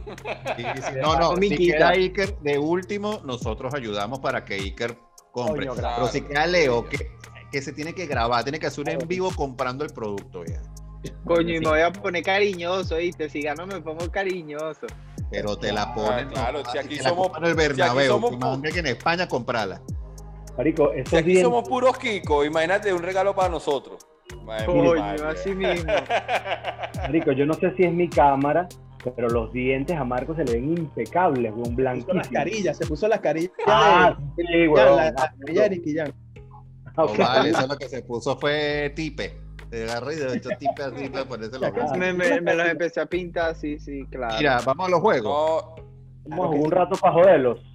Sí, sí, No, no, si queda Iker de último, nosotros ayudamos para que Iker compre. Coño, Pero si queda Leo, que, que se tiene que grabar, tiene que hacer un en vivo comprando el producto ya. Coño, y me voy a poner cariñoso, ¿viste? Si gano me pongo cariñoso. Pero te la Ah, ponen. claro, no, si aquí somos- en el si aquí Bernabéu. somos que en España comprala. Marico, Si aquí somos puros Kiko, imagínate un regalo para nosotros. Madre Coño, madre. así mismo. marico, yo no sé si es mi cámara, pero los dientes a Marco se le ven impecables, Se puso las carillas, se puso las carillas Ah, de sí, la, la carilla de Nicky. No vale, eso lo que se puso fue tipe. Se agarró y de hecho tipe así para ponerse los Ya, Me, me, me los empecé a pintar, sí, sí, claro. Mira, vamos a los juegos. No, Vamos a jugar un rato para joderlos.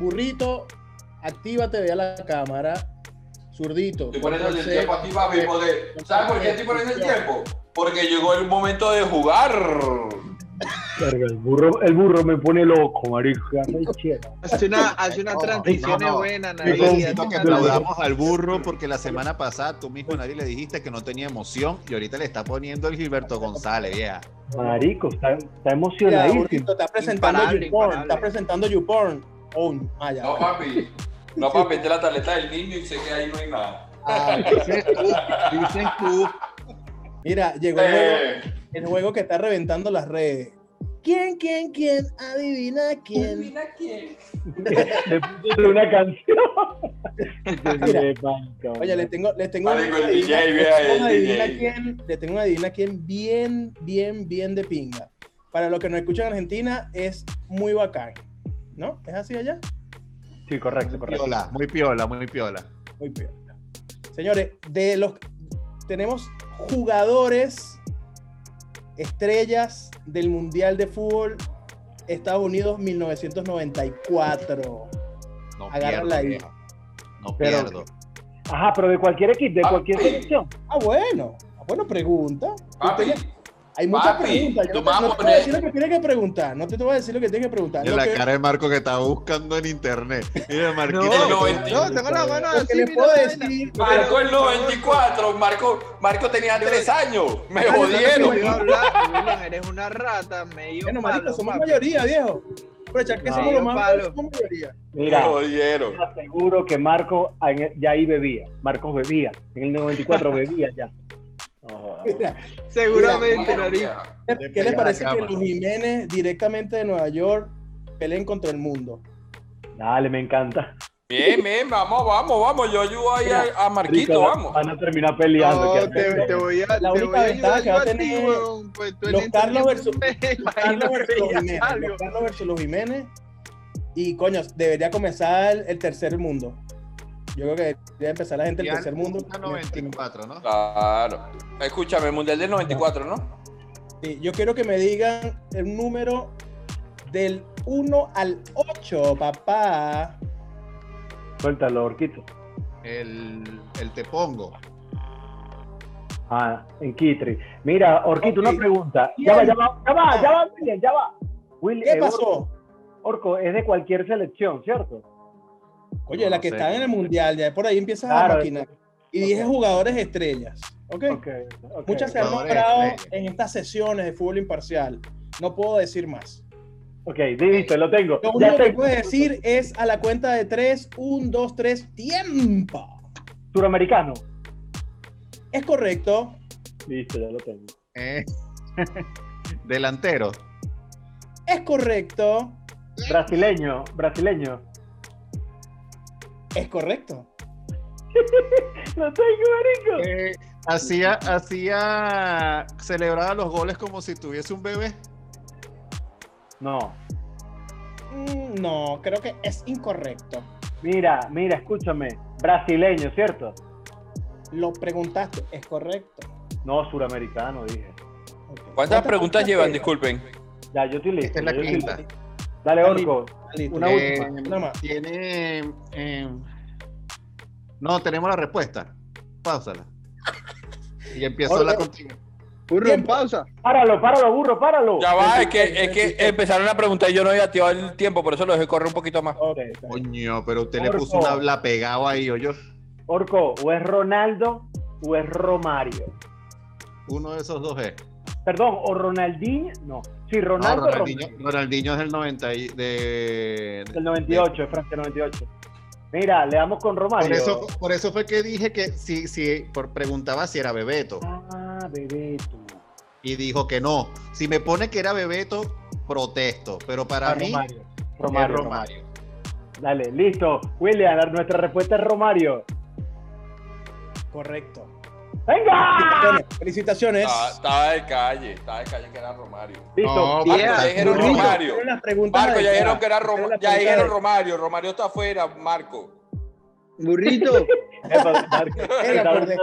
Burrito, actívate, ve a la cámara. Zurdito. estoy poniendo el tiempo aquí, papi, porque- ¿Sabes por qué estoy poniendo el tiempo? Porque llegó el momento de jugar. Verga, el burro, el burro me pone loco, marico. Hace una, hace una No, transición no, no. buena, Nari. Necesito que aplaudamos al burro porque la semana pasada tú mismo nadie le dijiste que no tenía emoción y ahorita le está poniendo el Gilberto González, vieja. Marico, está, está Mira, emocionadísimo. Burrito, está presentando Imparable, YouPorn. imparable. Está presentando YouPorn. Ah. No, papi. No, papi, esta es la tableta del niño y sé que ahí no hay nada. Ah, dices tú, dices tú. Mira, llegó el juego, Eh, el juego que está reventando las redes. ¿Quién, quién, quién? Adivina quién. Le puse una canción. Mira, Oye, les tengo, les tengo Marico, el adivina- DJ, vea, tengo el una adivina DJ. quién, les tengo una adivina quién bien, bien, bien de pinga. Para los que nos escuchan en Argentina, es muy bacán. ¿No? ¿Es así allá? Sí, correcto, correcto. Piola, muy piola, muy piola. Muy peor. Señores, de los tenemos jugadores estrellas del Mundial de Fútbol Estados Unidos 1994. No Agárrala pierdo, ahí. vieja. No Pero- pierdo. Ajá, pero de cualquier equipo, de Ah, cualquier selección. Ah, bueno. Ah, bueno, pregunta. papi, Hay muchas Papi, preguntas. Yo no, te, a no te voy a decir lo que tienes que preguntar. No te, te voy a decir lo que tienes que preguntar. La que, cara de Marco que está buscando en internet. Mira, Marquito. No, no, no, tengo la mano así. les puedo decir. Marco el 94. Marco, Marco tenía tres años. Me jodieron. Hablar, eres una rata, medio Bueno, palo, somos papi. mayoría, viejo. Aprovechar que No. somos los más Palo. somos mayoría. Me Mira, te aseguro que Marco ya ahí bebía. Marcos bebía. En el 94 bebía ya. Seguramente, Nari. ¿Qué les parece que los Jiménez directamente de Nueva York peleen contra el mundo? dale, me encanta. Bien, bien, vamos, vamos, vamos. Yo ayudo ahí a, a Marquito, vamos. Van a terminar peleando. No, que- te, te voy a, La te única voy a ventaja que va a tener pues los este Carlos versus- Carlos versus Jiménez. Los Carlos versus los Jiménez. Y coño, debería comenzar el tercer mundo. Yo creo que debería empezar la gente del tercer mundo. 94, ¿no? Claro. Escúchame, el Mundial del 94, ¿no? Sí, yo quiero que me digan el número del 1 al 8, papá. Suéltalo, Orquito. El, el te pongo. Ah, en Kitri. Mira, Orquito, una pregunta. Ya va, ya va, ya va, ya va, William, ya va. Will, ¿Qué eh, pasó? Orco, es de cualquier selección, ¿cierto? Oye, No la que sé. está en el mundial, ya por ahí empiezas a Claro, maquinar. Y dije jugadores estrellas. ¿Ok? Ok, ok. Muchas se han nombrado en estas sesiones de fútbol imparcial. No puedo decir más. Ok, listo, lo tengo. Lo Ya único que puedes decir es a la cuenta de 3, 1, 2, 3, tiempo. Suramericano. Es correcto. Listo, ya lo tengo. Eh, delantero. Es correcto. Brasileño, brasileño. Es correcto. Lo tengo, marico. Eh, hacía, hacía, celebraba los goles como si tuviese un bebé. No. Mm, No, creo que es incorrecto. Mira, mira, escúchame. Brasileño, ¿cierto? Lo preguntaste. Es correcto. No, suramericano, dije. ¿Cuántas preguntas llevan? Disculpen. Ya, yo estoy listo. Esta es la quinta. Dale, Orco. Una Eh, última. Una más. Tiene. eh, no, tenemos la respuesta. Páusala. Y empiezo Orco. la contigo. Burro, Tiempo. pausa. Páralo, páralo, burro, páralo. Ya va, es que, es que empezaron a preguntar y yo no había activado el tiempo, por eso lo dejé correr un poquito más. Bien. Coño, pero usted le puso una habla pegado ahí, yo. Orco, o es Ronaldo o es Romario. Uno de esos dos es. Perdón, o Ronaldinho. No, sí, No, Ronaldo Ronaldinho, Romario. Ronaldinho es del 90 y de. Del 98, es Francia 98. Mira, le damos con Romario. Por eso, por eso fue que dije que si, si por, preguntaba si era Bebeto Ah, Bebeto. y dijo que no. Si me pone que era Bebeto, protesto. Pero para Ah, mí Romario. es Romario, Romario. Romario. Dale, listo. William, nuestra respuesta es Romario. Correcto. ¡Venga! Felicitaciones. Felicitaciones. Estaba, estaba de calle, estaba de calle que era Romario. Listo. No, Marco, Yeah. ya dijeron. Romario. Marco, ya dijeron que era Romario. Ya dijeron. Romario. Romario está afuera, Marco. Burrito. Era por de-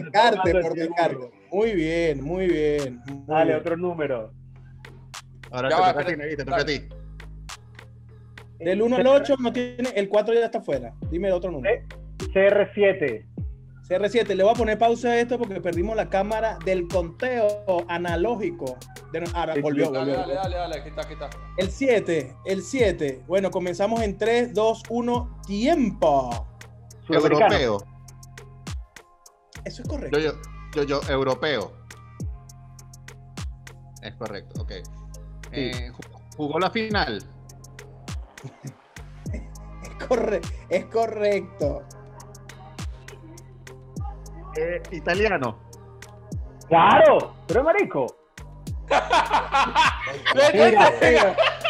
descarte, por descarte. Muy bien, muy bien. muy Dale, bien. otro número. Ahora Ya te va, toca te toca a ti. Del 1 al 8 no tiene, el 4 ya está fuera. Dime otro número. Eh. CR7. CR7, le voy a poner pausa a esto porque perdimos la cámara del conteo analógico. De, ahora, Sí, volvió, sí. Dale, volvió. dale, dale, dale, aquí está, aquí está. El 7, el 7. Bueno, comenzamos en 3, 2, 1, tiempo. Europeo. Eso es correcto. Yo, yo, yo, yo, europeo. Es correcto, ok. Eh, ju- jugó la final. Es, corre- es correcto. Eh, italiano. Claro, pero es marico.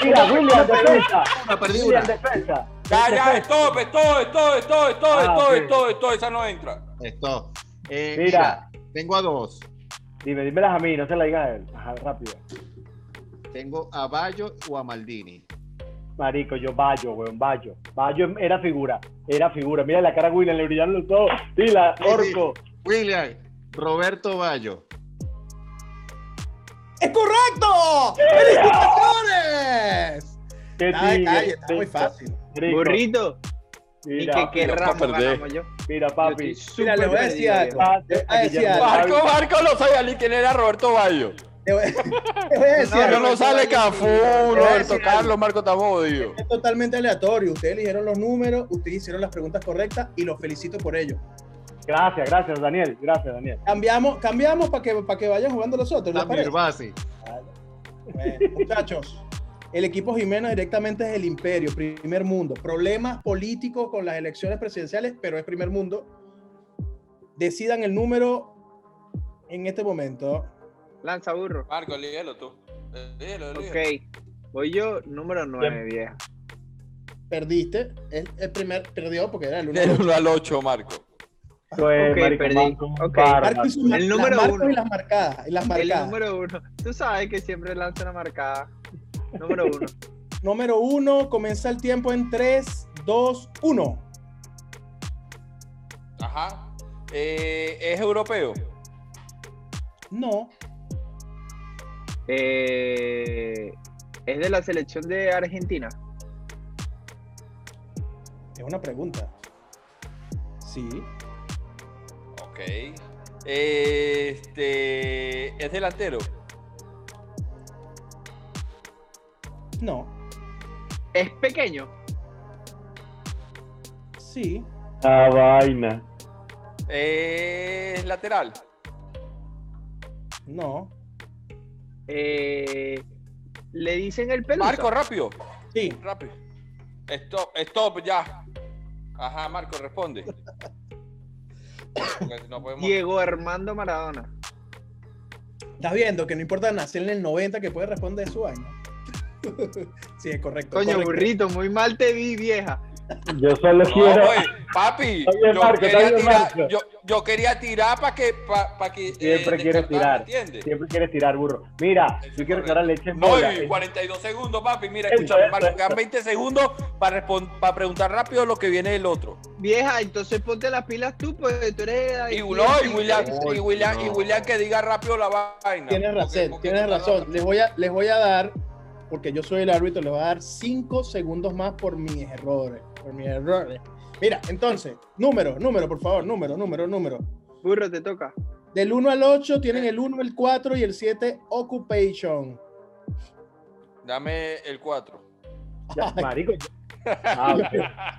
Mira, William, defensa. Una perdí William, una. defensa. Ya, ya, stop, stop, stop, stop, stop, Ah, stop, stop, stop, esa no entra. Esto. Eh, Mira. mira, tengo a dos. Dime, dímelas a mí, no se la digas a él. Ajá, rápido. Tengo a Bayo o a Maldini. Marico, yo Bayo, weón, Bayo. Bayo era figura, era figura. Mira la cara a William, le brillaron los ojos. Dila, Sí, sí. William, Roberto Bayo. ¡Es correcto! ¡Felicitaciones! Qué Está calle, muy fácil. rico. Burrito. Y Mira, que qué ramo yo. mira, papi. Mira, le voy a decir algo. Marco, Marco no sabía ni quién era Roberto Bayo. Le voy, le voy a decir No, algo. No, no sale Cafú, Roberto Carlos, Marco Tabodio. Es totalmente aleatorio. Ustedes eligieron los números, ustedes hicieron las preguntas correctas y los felicito por ello. Gracias, gracias, Daniel. Gracias, Daniel. Cambiamos, cambiamos para que, para que vayan jugando los otros. ¿les parece? Basi. Bueno, muchachos, el equipo Jiménez directamente es el imperio, primer mundo. Problemas políticos con las elecciones presidenciales, pero es primer mundo. Decidan el número en este momento. Lanza burro. Marco, léelo tú. Léelo. Ok. Voy yo, número 9, vieja. Perdiste. El, el primer perdió porque era el uno. Del 1 al 8, Marco. Eso es, Ok, perdí. Marco, Ok. bárbaro. Marco hizo mar- El número uno. y las marcadas. Y las El marcadas. número 1. Tú sabes que siempre lanza una marcada. Número 1. Número uno, comienza el tiempo en 3, 2, 1. Ajá. Eh, ¿Es europeo? No, Eh, es de la selección de Argentina. es una pregunta. Sí, Ok. Este. ¿Es delantero? no, Es pequeño. sí, La vaina. ¿Es lateral? no, Eh, le dicen el pelusa. Marco, rápido. sí. Rápido. Stop, stop, ya. Ajá, Marco, responde. No podemos- Diego Armando Maradona. Estás viendo que no importa nacer en el 90 que puede responder su año. sí, es correcto. Coño, correcto. burrito, muy mal te vi, vieja. Yo solo No, quiero. papi, yo, Marco, quería tirar, yo, yo quería tirar para que, pa, pa que eh, Siempre quieres descartar, tirar. ¿me entiendes? Siempre quieres tirar, burro. Mira, yo quiero que ahora le eches No, bola. y 42 segundos, papi. Mira, Eso, escúchame, Marco, eso. quedan 20 segundos para para preguntar rápido lo que viene del otro. Vieja, entonces ponte las pilas tú, pues tú eres. Y, no, y William, y William, y. William que diga rápido la vaina. Tienes Porque- razón, porque tienes razón. Les voy, a, les voy a dar, porque yo soy el árbitro, les voy a dar 5 segundos más por mis errores. Por mis errores. Mira, entonces, número, número, por favor, número, número, número. Burro, te toca. Del 1 al 8 tienen el 1, el 4 y el 7 Occupation. Dame el 4. Ya, marico. Ah.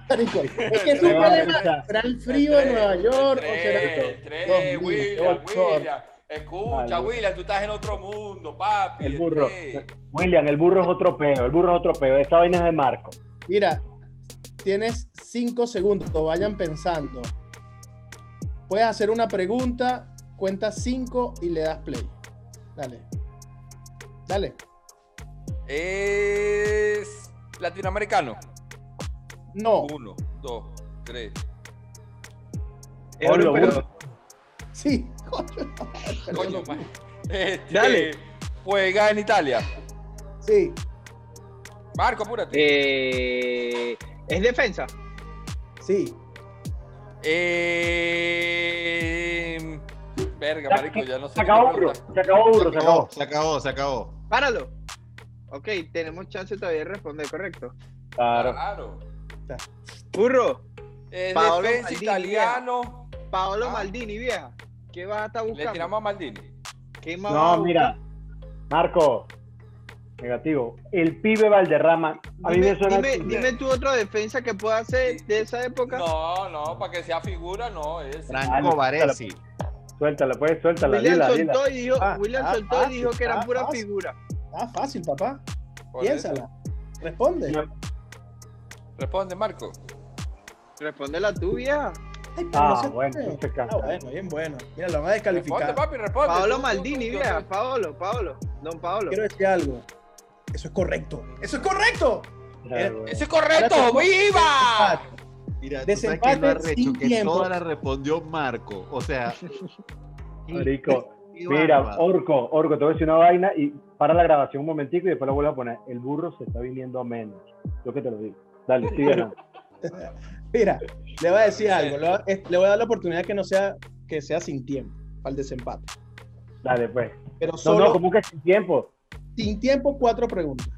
Marico, Es que es un problema. ¿Será el frío de Nueva York o será Tres, tres, Dios mío, William. William. Escucha, Vale. William, tú estás en otro mundo, papi. El burro. tres. William, el burro es otro peo. El burro es otro peo. Esta vaina es de Marco. Mira, tienes 5 segundos, vayan pensando. Puedes hacer una pregunta, cuentas 5 y le das play. Dale. Dale. Es latinoamericano. No. Uno, dos, tres. Es europeo. burro. Sí. Coño. Este, Dale. Juega en Italia. Sí. Marco, apúrate. Eh, es defensa. Sí. Eh, Verga, marico, ya no sé. Se acabó burro. Se acabó burro. Se acabó. se acabó, se acabó. Páralo. Ok, tenemos chance todavía de responder, correcto. Claro. Claro. Burro, Es Paolo defensa Maldini, italiano. Paolo Ah. Maldini, vieja. ¿Qué vas a estar Le buscando? tiramos a Maldini. ¿Qué más vas a No, mira. Marco. Negativo. El pibe Valderrama. A mí Dime, me suena. dime, dime tu otra defensa que pueda hacer de esa época. No, no, para que sea figura, no. Es... Franco Baresi. Suéltala, pues, suéltala. William soltó y dijo, Ah, William ah, soltó fácil, y dijo que eran ah, pura fácil. figura. Ah, fácil, papá. Por Piénsala. Responde. No. Responde, Marco. Respóndela tú, vieja. Ay, Ah, no se bueno, se. Ah, bueno, bien bueno. Mira, lo van a Responde, descalificar. papi, responde. Paolo Tú, tú, Maldini, tú, sé. Paolo, Paolo. Don Paolo. Quiero decir algo. Eso es correcto. ¡Eso es correcto! Claro. ¡Ese es correcto! ¡Viva! Mira, Desempate tú sabes que lo arrecho, que tiempo. toda la respondió Marco. O sea. Marico. Mira. Orco, Orco, te voy a decir una vaina y para la grabación un momentico y después lo vuelvo a poner. El burro se está viniendo a menos. Yo que te lo digo. Dale, sigue. ¿no? Mira, le voy a decir algo. Le voy a, dar la oportunidad que no sea que sea sin tiempo para el desempate. Dale, pues. Pero No, solo no, como que sin tiempo. Sin tiempo, cuatro preguntas.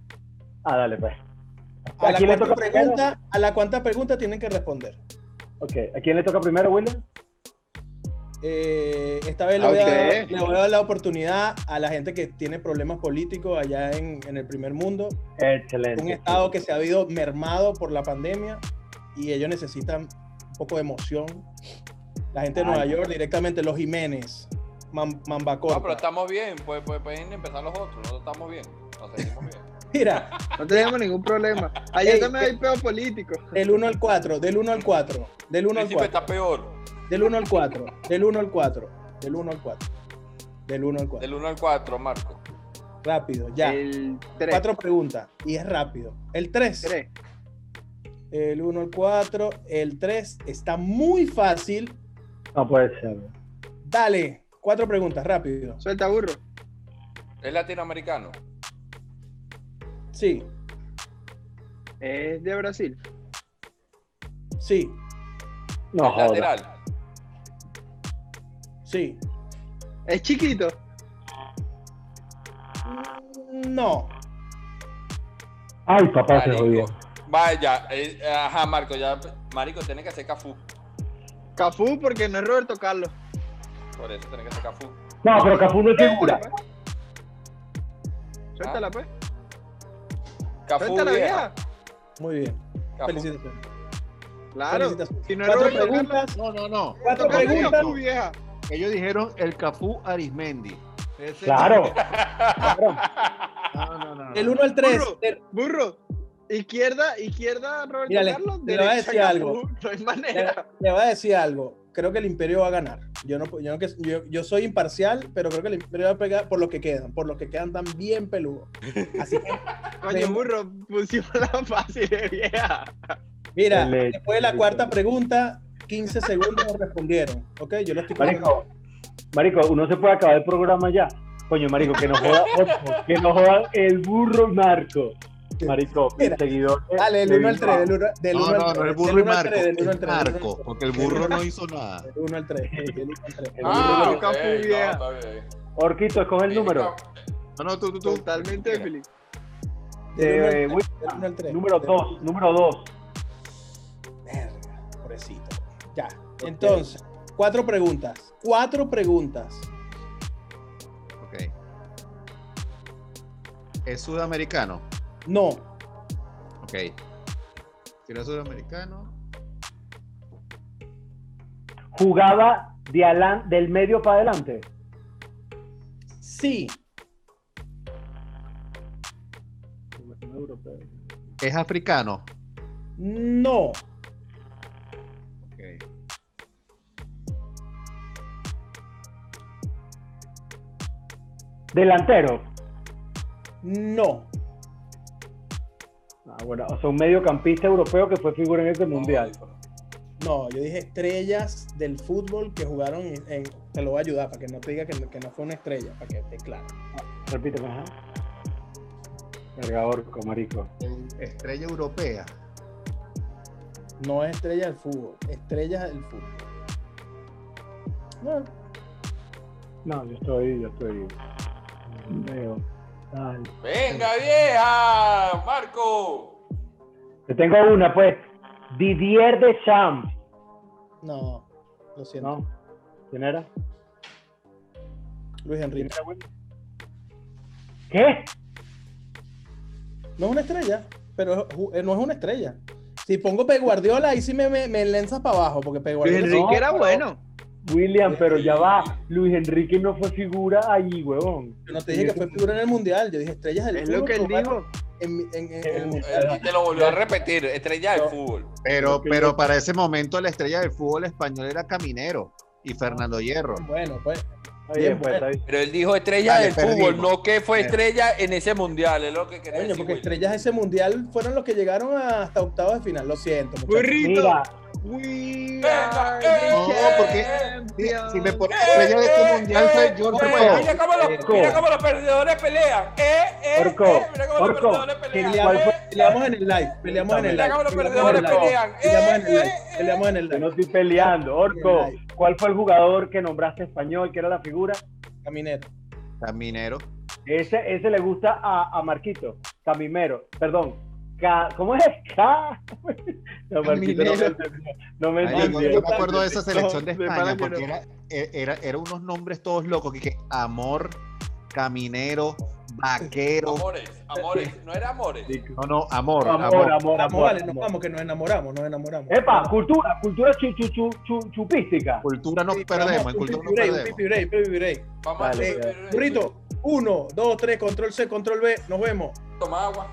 Ah, dale, pues. A la quién le cuarta toca pregunta, a la cuarta pregunta tienen que responder. Ok, ¿a quién le toca primero, William? Eh, esta vez le ¿A voy, a, le voy a dar la oportunidad a la gente que tiene problemas políticos allá en, en el primer mundo, Excelente. un estado que se ha habido mermado por la pandemia y ellos necesitan un poco de emoción. La gente de Ay. Nueva York, directamente los Jiménez, Man-. No, pero estamos bien. Pues, pues, pueden empezar los otros. Nosotros estamos bien. Nos seguimos bien. Mira, No tenemos ningún problema. Allá Ey, también hay peo político. del 1 al 4, del 1 al 4, del 1 al Príncipe 4, está peor. del 1 al 4, del 1 al 4, del 1 al 4, del 1 al 4. Del 1 al 4, Marco. Rápido, ya. El 3. Cuatro preguntas y es rápido. El 3. 3. El 1 al 4, el 3 está muy fácil. No puede ser. Dale, cuatro preguntas, rápido. Suelta burro. Es latinoamericano. Sí, Es de Brasil. sí, No, es joda. lateral. sí. Es chiquito. No, Ay, papá, se Marico. jodió. Vaya, eh, ajá, Marco, ya. Marico, tiene que ser Cafú. Cafú porque no es Roberto Carlos. Por eso tiene que ser Cafú. No, pero Cafú no es figura. Suéltala, pues. Cafú, Suéltala, vieja. vieja. muy bien. Cafú. Felicitaciones. Claro. Felicitaciones. Si no Cuatro preguntas, No, no, no. cuatro preguntas. Cafú, vieja. Ellos dijeron el Cafú Arismendi. Ese- Claro. No, no, no, no. Del 1 al 3. Burro. Burro. Izquierda, izquierda, Roberto Mira, le- Carlos. le voy a decir algo. No hay Le, manera. le voy a decir algo. Creo que el Imperio va a ganar. Yo no, yo, no que, yo, yo soy imparcial, pero creo que el Imperio va a pegar por lo que quedan, por lo que quedan tan bien peludos. Así que, Coño, burro, pusimos la fácil de vieja. mira, Le- después de la cuarta pregunta, 15 segundos nos respondieron. Ok, yo lo estoy poniendo. Marico, Marico, uno se puede acabar el programa ya. Coño, Marico, que nos joda que nos joda el burro Marco. Marico, mi Mira, seguidor. Dale, del 1 al 3, del 1 del No, uno al no, no, tres, el burro del y Marco. es Marco, porque el burro no hizo nada. Del 1 al 3. Del 1 al 3. El Ah, no. Orquito, escoge el número. No, no, tú, tú, tú. Totalmente feliz. Eh, Del Will- 1 al 3. Número 2, número 2. Verga, pobrecito. Ya. Entonces, cuatro preguntas. cuatro preguntas. Ok. ¿Es sudamericano? No, Ok. Es sudamericano, Jugaba de alan- del medio para adelante. sí, ¿es africano? no. Delantero. no, Ah, bueno, o sea, un mediocampista europeo que fue figura en este mundial. no. Yo dije estrellas del fútbol que jugaron en. en- te lo voy a ayudar para que no te diga que, no- que no fue una estrella, para que esté claro. Repíteme, ajá. Verga, orco, marico. Estrella europea. No es estrella del fútbol, estrellas del fútbol. No, No, yo estoy, yo estoy. Veo. Venga, vieja, Marco. Te tengo una, pues. Didier Deschamps. no, lo siento. ¿No? ¿Quién era? Luis ¿Quién Enrique. ¿Qué? No es una estrella, pero eh, no es una estrella. Si pongo Pep Guardiola, ahí sí me, me, me lanzas para abajo, porque Luis Guardiola. Enrique no, era pero- bueno. William, pero ya va. Luis Enrique no fue figura ahí, huevón. Yo no te dije que fue figura en el mundial, yo dije estrellas del Es fútbol. lo que él dijo. En, en- en el Eh, mundial. Te lo volvió a repetir, estrella del fútbol. Pero, pero para ese momento la estrella del fútbol español era Caminero y Fernando Hierro. Bueno, pues. Está bien, Bien, pues, está bien. Pero él dijo estrella Dale, del fútbol, no que fue estrella en ese mundial, es lo que quería porque estrellas de ese mundial fueron los que llegaron hasta octavos de final. Lo siento. Burrito. Mira, We are eh, No, porque si, me pones estrella de este mundial fue George eh, Weah. mira, cómo los, Orco. mira cómo los perdedores pelean. Eh, eh, Orco, eh, mira cómo los Orco, perdedores pelean. Peleamos, eh, peleamos en el live. Peleamos en el Mira live. cómo los Peleamos perdedores en el live. pelean. Peleamos en el Eh, live. eh, Peleamos en el yo live. no estoy peleando. Orco, ¿cuál fue el jugador que nombraste español, que era la figura? Caminero. Caminero. Ese, ese le gusta a, a Marquito, Camimero, perdón. Ca- ¿Cómo es? Ca- No, Marquito, no me. No me entendió. yo me acuerdo de esa selección de No, España porque no. era, era, era unos nombres todos locos, que, que Amor, Caminero, Vaquero. Amores, amores, no era amores. No, no, Amor, Amor, Amor. amor, Vamos, amor. vale, nos vamos, que nos enamoramos, nos enamoramos. Epa, cultura, cultura chu, chu, chu, chu- chupística. Cultura no Sí, perdemos, cultura no perdemos. pipi break, pipi break. Vamos a. Burrito, uno, dos, tres, control C, control B, nos vemos. Toma agua.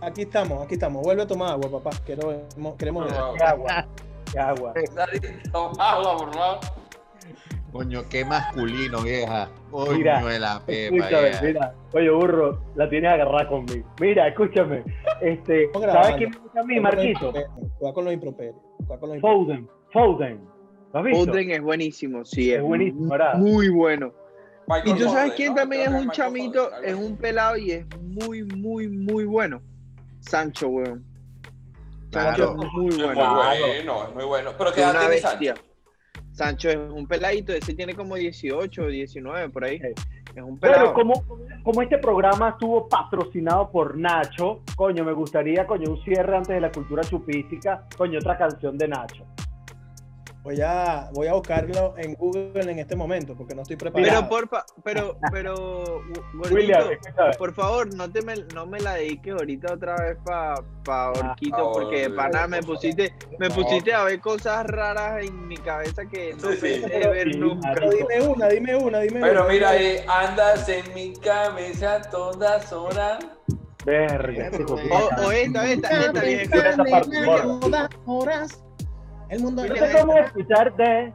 Aquí estamos, aquí estamos. Vuelve a tomar agua, papá. Queremos, queremos Toma Qué agua. agua. Qué agua. Dale, Toma agua, por favor. Coño, qué masculino, vieja. Coño Mira, de la pepa, Escúchame, vieja. mira. Oye, burro, la tienes agarrada conmigo. Mira, escúchame. Este, ¿Sabes quién me gusta a mí, Cuidado con los Marquito? Cuidado con los improperios. Foden. Foden. ¿Lo has visto? Foden es buenísimo, sí, Es es, buenísimo, ¿verdad? Muy bueno. Y tú sabes Foden, quién ¿no? también es un Michael chamito, Foden, es un pelado y es muy, muy, muy bueno. Sancho, weón. Claro. Sancho es muy Es muy bueno. bueno, es muy bueno. Pero que Es edad una tiene bestia. Sancho. Sancho es un peladito, ese tiene como 18 o 19 por ahí. Es un Bueno, pelado. como, como este programa estuvo patrocinado por Nacho, coño, me gustaría, coño, un cierre antes de la cultura chupística, coño, otra canción de Nacho. Voy a, voy a buscarlo en Google en este momento porque no estoy preparado. Pero porfa, pero, pero, gordito, William, escúchame. por favor, no te me, no me la dediques ahorita otra vez pa, pa Orquito, Ah, porque de pana me pusiste, me pusiste a ver cosas raras en mi cabeza que no Sí, pensé ver Sí, nunca. Pero dime una, dime una, dime Pero una. mira, ahí andas en mi cabeza todas horas. Verga, O, esta, esta, esta esa parte, borra. Todas horas. El mundo No sé cómo escucharte.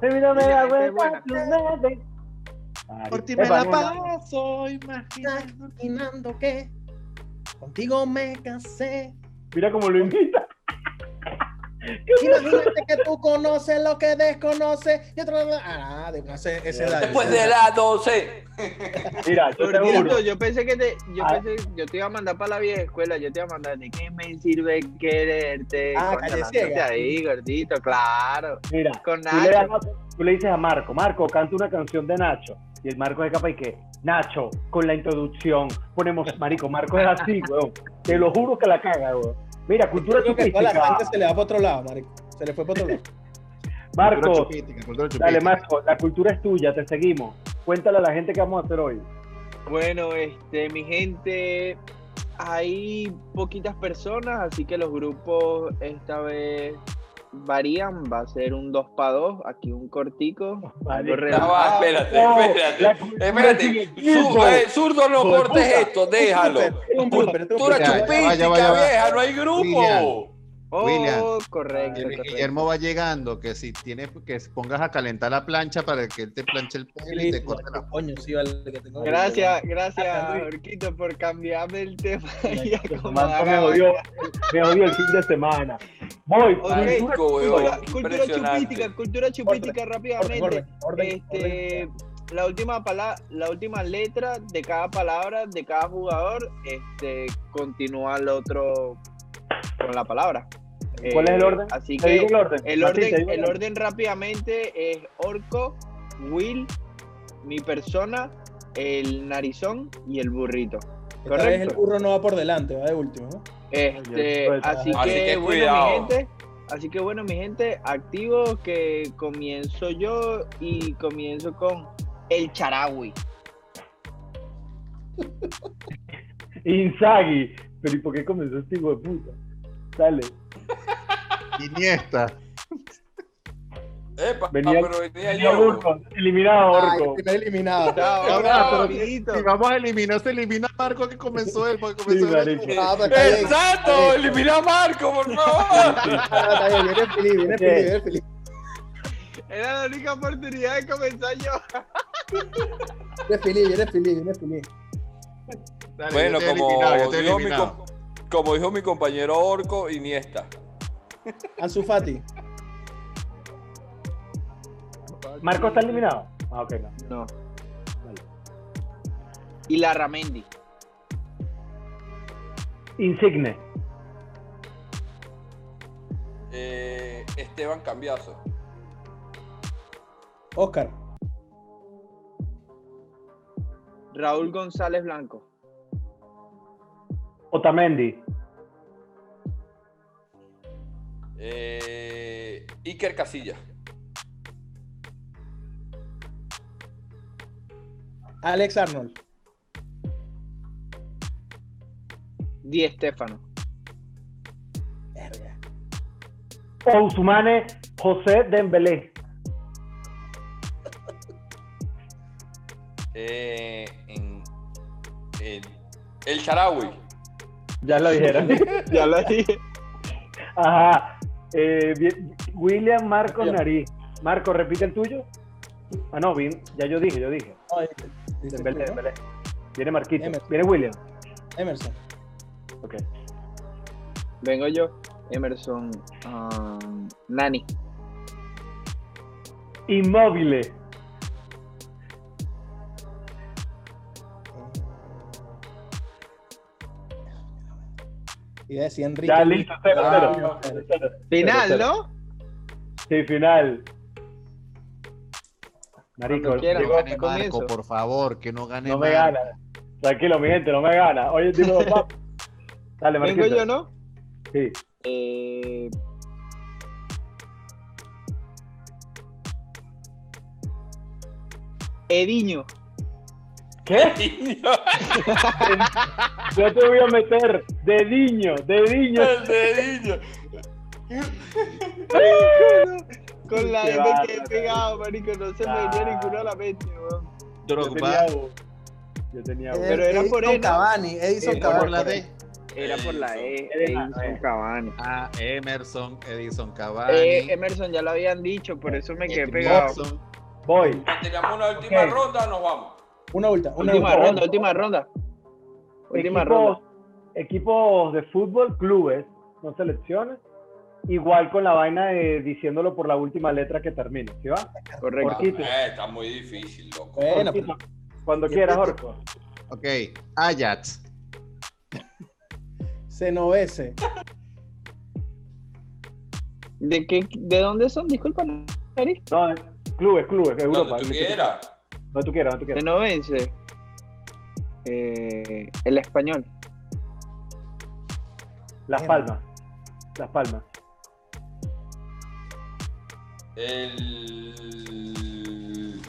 Se me da vuelta. Por ti me la paso imaginando que contigo me casé. Mira cómo lo invita. Imagínate que tú conoces lo que desconoces y otro. Ah, de ese, ese daño. Después de las 12. Mira, yo te juro. yo pensé que te, yo Ah. pensé, yo te iba a mandar para la vieja escuela, yo te iba a mandar de qué me sirve quererte. Ah, calle ahí, gordito, claro. Mira, Con tú le, das- Nacho. tú le dices a Marco, Marco, canta una canción de Nacho. Y el Marco es capaz y que, Nacho, con la introducción, ponemos, marico, Marco es así, weón. Te lo juro que la caga, weón. Mira, cultura Yo creo que toda la chupística. gente se le va para otro lado, marico. Se le fue para otro lado. Marco, dale. Marco, la cultura es tuya, te seguimos. Cuéntale a la gente qué vamos a hacer hoy. Bueno, este, mi gente, hay poquitas personas, así que los grupos esta vez varían. Va a ser un 2 para 2, aquí un cortico. Algo relajado. espérate, No, espérate. Espérate. eh, zurdo, no cortes esto, déjalo. Cultura va. vieja, no hay grupo. William. Oh, William. correcto, Guillermo- correcto. Guillermo va llegando, que si tienes que pongas a calentar la plancha para que él te planche el pelo y te corte la Coño, sí, vale, que tengo- Gracias, gracias, Luis. Orquito, por cambiarme el tema. y me jodió el fin de semana. Voy, Ok, cultura- Cultura, cultura chupística, cultura chupítica Orden, rápidamente. orden, orden, este, orden. la última pala- la última letra de cada palabra de cada jugador, este, continúa el otro con la palabra. ¿Cuál es el Eh, orden? Así Te digo que el orden. el Martín, te orden, digo el orden rápidamente es Orco, Will, mi persona, el narizón y el burrito. Esta vez el burro no va por delante, va de último, ¿no? Este, Pues, así, Así que, que bueno, cuidado. mi gente, así que bueno, mi gente, activo que comienzo yo y comienzo con el Charawi. Inzaghi. Pero ¿y por qué comenzó este hijo de puta? Dale. Iniesta. Epa, Venía- pero venía Venía yo. Orco, eliminado Ay, Orco. eliminado. Chao, pero amiguito. Si vamos a eliminar, se elimina Marco que comenzó él, porque comenzó Sí, marico. Ah. Exacto, elimina a Marco, por favor. Ah, está bien, viene feliz, viene viene feliz. Era la única oportunidad de comenzar yo. Viene feliz, viene feliz, viene feliz. Dale, Bueno, como eliminado, yo mi, eliminado. Como dijo mi compañero Orco, Iniesta. Ansu Fati. ¿Marco está eliminado? Ah, ok, no. No. Vale. Y la Ramendi. Insigne. Eh, Esteban Cambiazo. Oscar. Raúl González Blanco. Otamendi. Eh, Iker Casilla. Alex Arnold. Di Estefano. Verga. Ousmane José Dembélé. Eh, en- el Charawi. Ya lo dijeron. Ya lo dije. Ajá. Eh, bien- William Marco. Nariz. Marco, repite el tuyo. Ah, no, bien, ya yo dije, yo dije. No, dice- dice Dembélé, tú, ¿no? Dembélé. Viene Marquito. Emerson. Viene William. Emerson. Ok. Vengo yo. Emerson. ah, Nani. Inmóvil. Iba a decir Enrique. Ya listo, cero, Ah, cero. Cero, Final, cero. ¿no? Sí, final. Marico, quieran. Que no llegó- gane. Marco, por favor, que no gane no me Marco. gana. Tranquilo, mi gente, no me gana. Oye, dime, papá. Dale, Vengo Marquito. yo, ¿no? Sí. Eh, Ediño. ¿Qué? Yo te voy a meter dediño, dediño. El dedillo. Con la M que he pegado, marico. No se me venía Ah. ninguno a la mente, weón. Yo Drogba. tenía, yo tenía Pero era por Edison. Cavani, Edison Cavani. Por la D. Era por la E. Edison. Cavani. Ah, Emerson, Edison Cavani. Eh, Emerson ya lo habían dicho, por eso me quedé pegado. Voy. Tenemos una última ronda, nos vamos. Una última, una Última última. ronda, última ronda. Última Equipos, ronda. equipos de fútbol, clubes, no selecciones. Igual con la vaina de diciéndolo por la última letra que termine, ¿sí va? Correcto. Eh, está muy difícil, loco. Bueno, pues, Cuando quieras, Orco. Ok, Ajax. Cenovese. ¿De, qué, ¿De dónde son? Disculpa, Nari. No, clubes, clubes, Europa. Donde tú quieras. Donde tú quieras, donde tú De quieras. Novense. Eh, el español. Las Palmas. Las Palmas. El.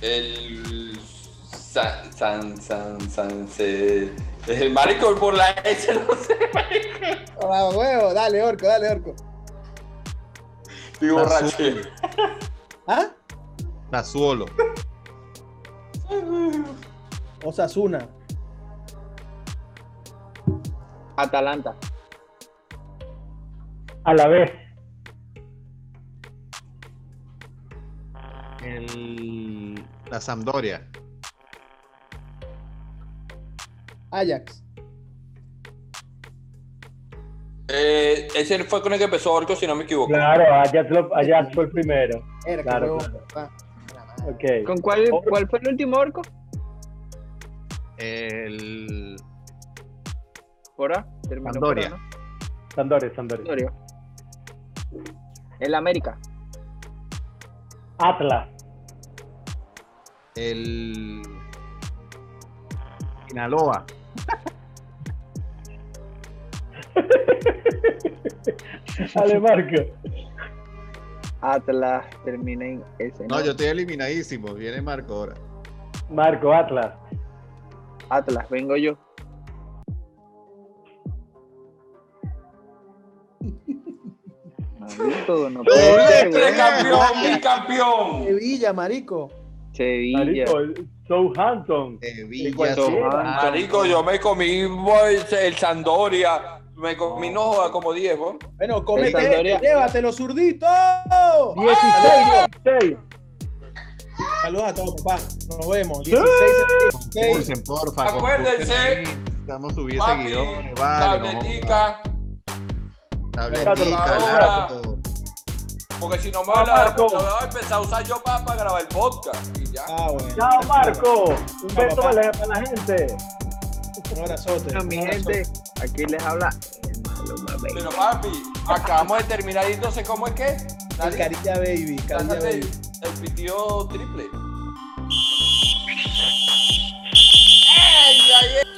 El. San. San. San. San. se- El marico por la S, no sé, marico. Ah, huevo, dale, Orco, dale, Orco. Estoy borracho. ¿Ah? Sassuolo. Osasuna. Atalanta. A la vez. El, la Sampdoria. Ajax. Eh, ese fue con el que empezó Orco, si no me equivoco. Claro, Ajax, lo- Ajax fue el primero. Era, claro. Ah, Ok. ¿Con cuál, cuál fue el último orco? El. ¿Por A? Terminó Sampdoria. por A, ¿no? Sampdoria, Sampdoria. Sampdoria. El América. Atlas. El. Sinaloa. Ale Marco. Atlas termina en ese. No, yo estoy eliminadísimo. Viene Marco ahora. Marco, Atlas. Atlas, vengo yo. Maldito, no puede ser, ¡Doble güey. campeón, bicampeón! Sevilla, marico. Sevilla. Marico, Southampton. Sevilla. ah, Marico, yo me comí el Sandoria. Me comí, no joda, como 10, ¿no? Bueno, comete, llévatelo, zurdito. 16, 16. Saludos a todos, papá. Nos vemos. 16, 16. Pulsen, porfa. Acuérdense. subir Papi, seguidores. Vale, tabletica, Tabletica, laptop. porque si no me Ah, la Marco. la voy a empezar a usar yo para, para grabar el podcast. Y ya. Ah, bueno. Chao, Marco. Un beso para la gente. Un abrazote. Bueno, mi gente, aquí les habla el Maluma Baby. Pero papi, acabamos de terminar y entonces, ¿cómo es que? El Carilla Baby, Carilla Baby. el pitido triple. ¡Ey!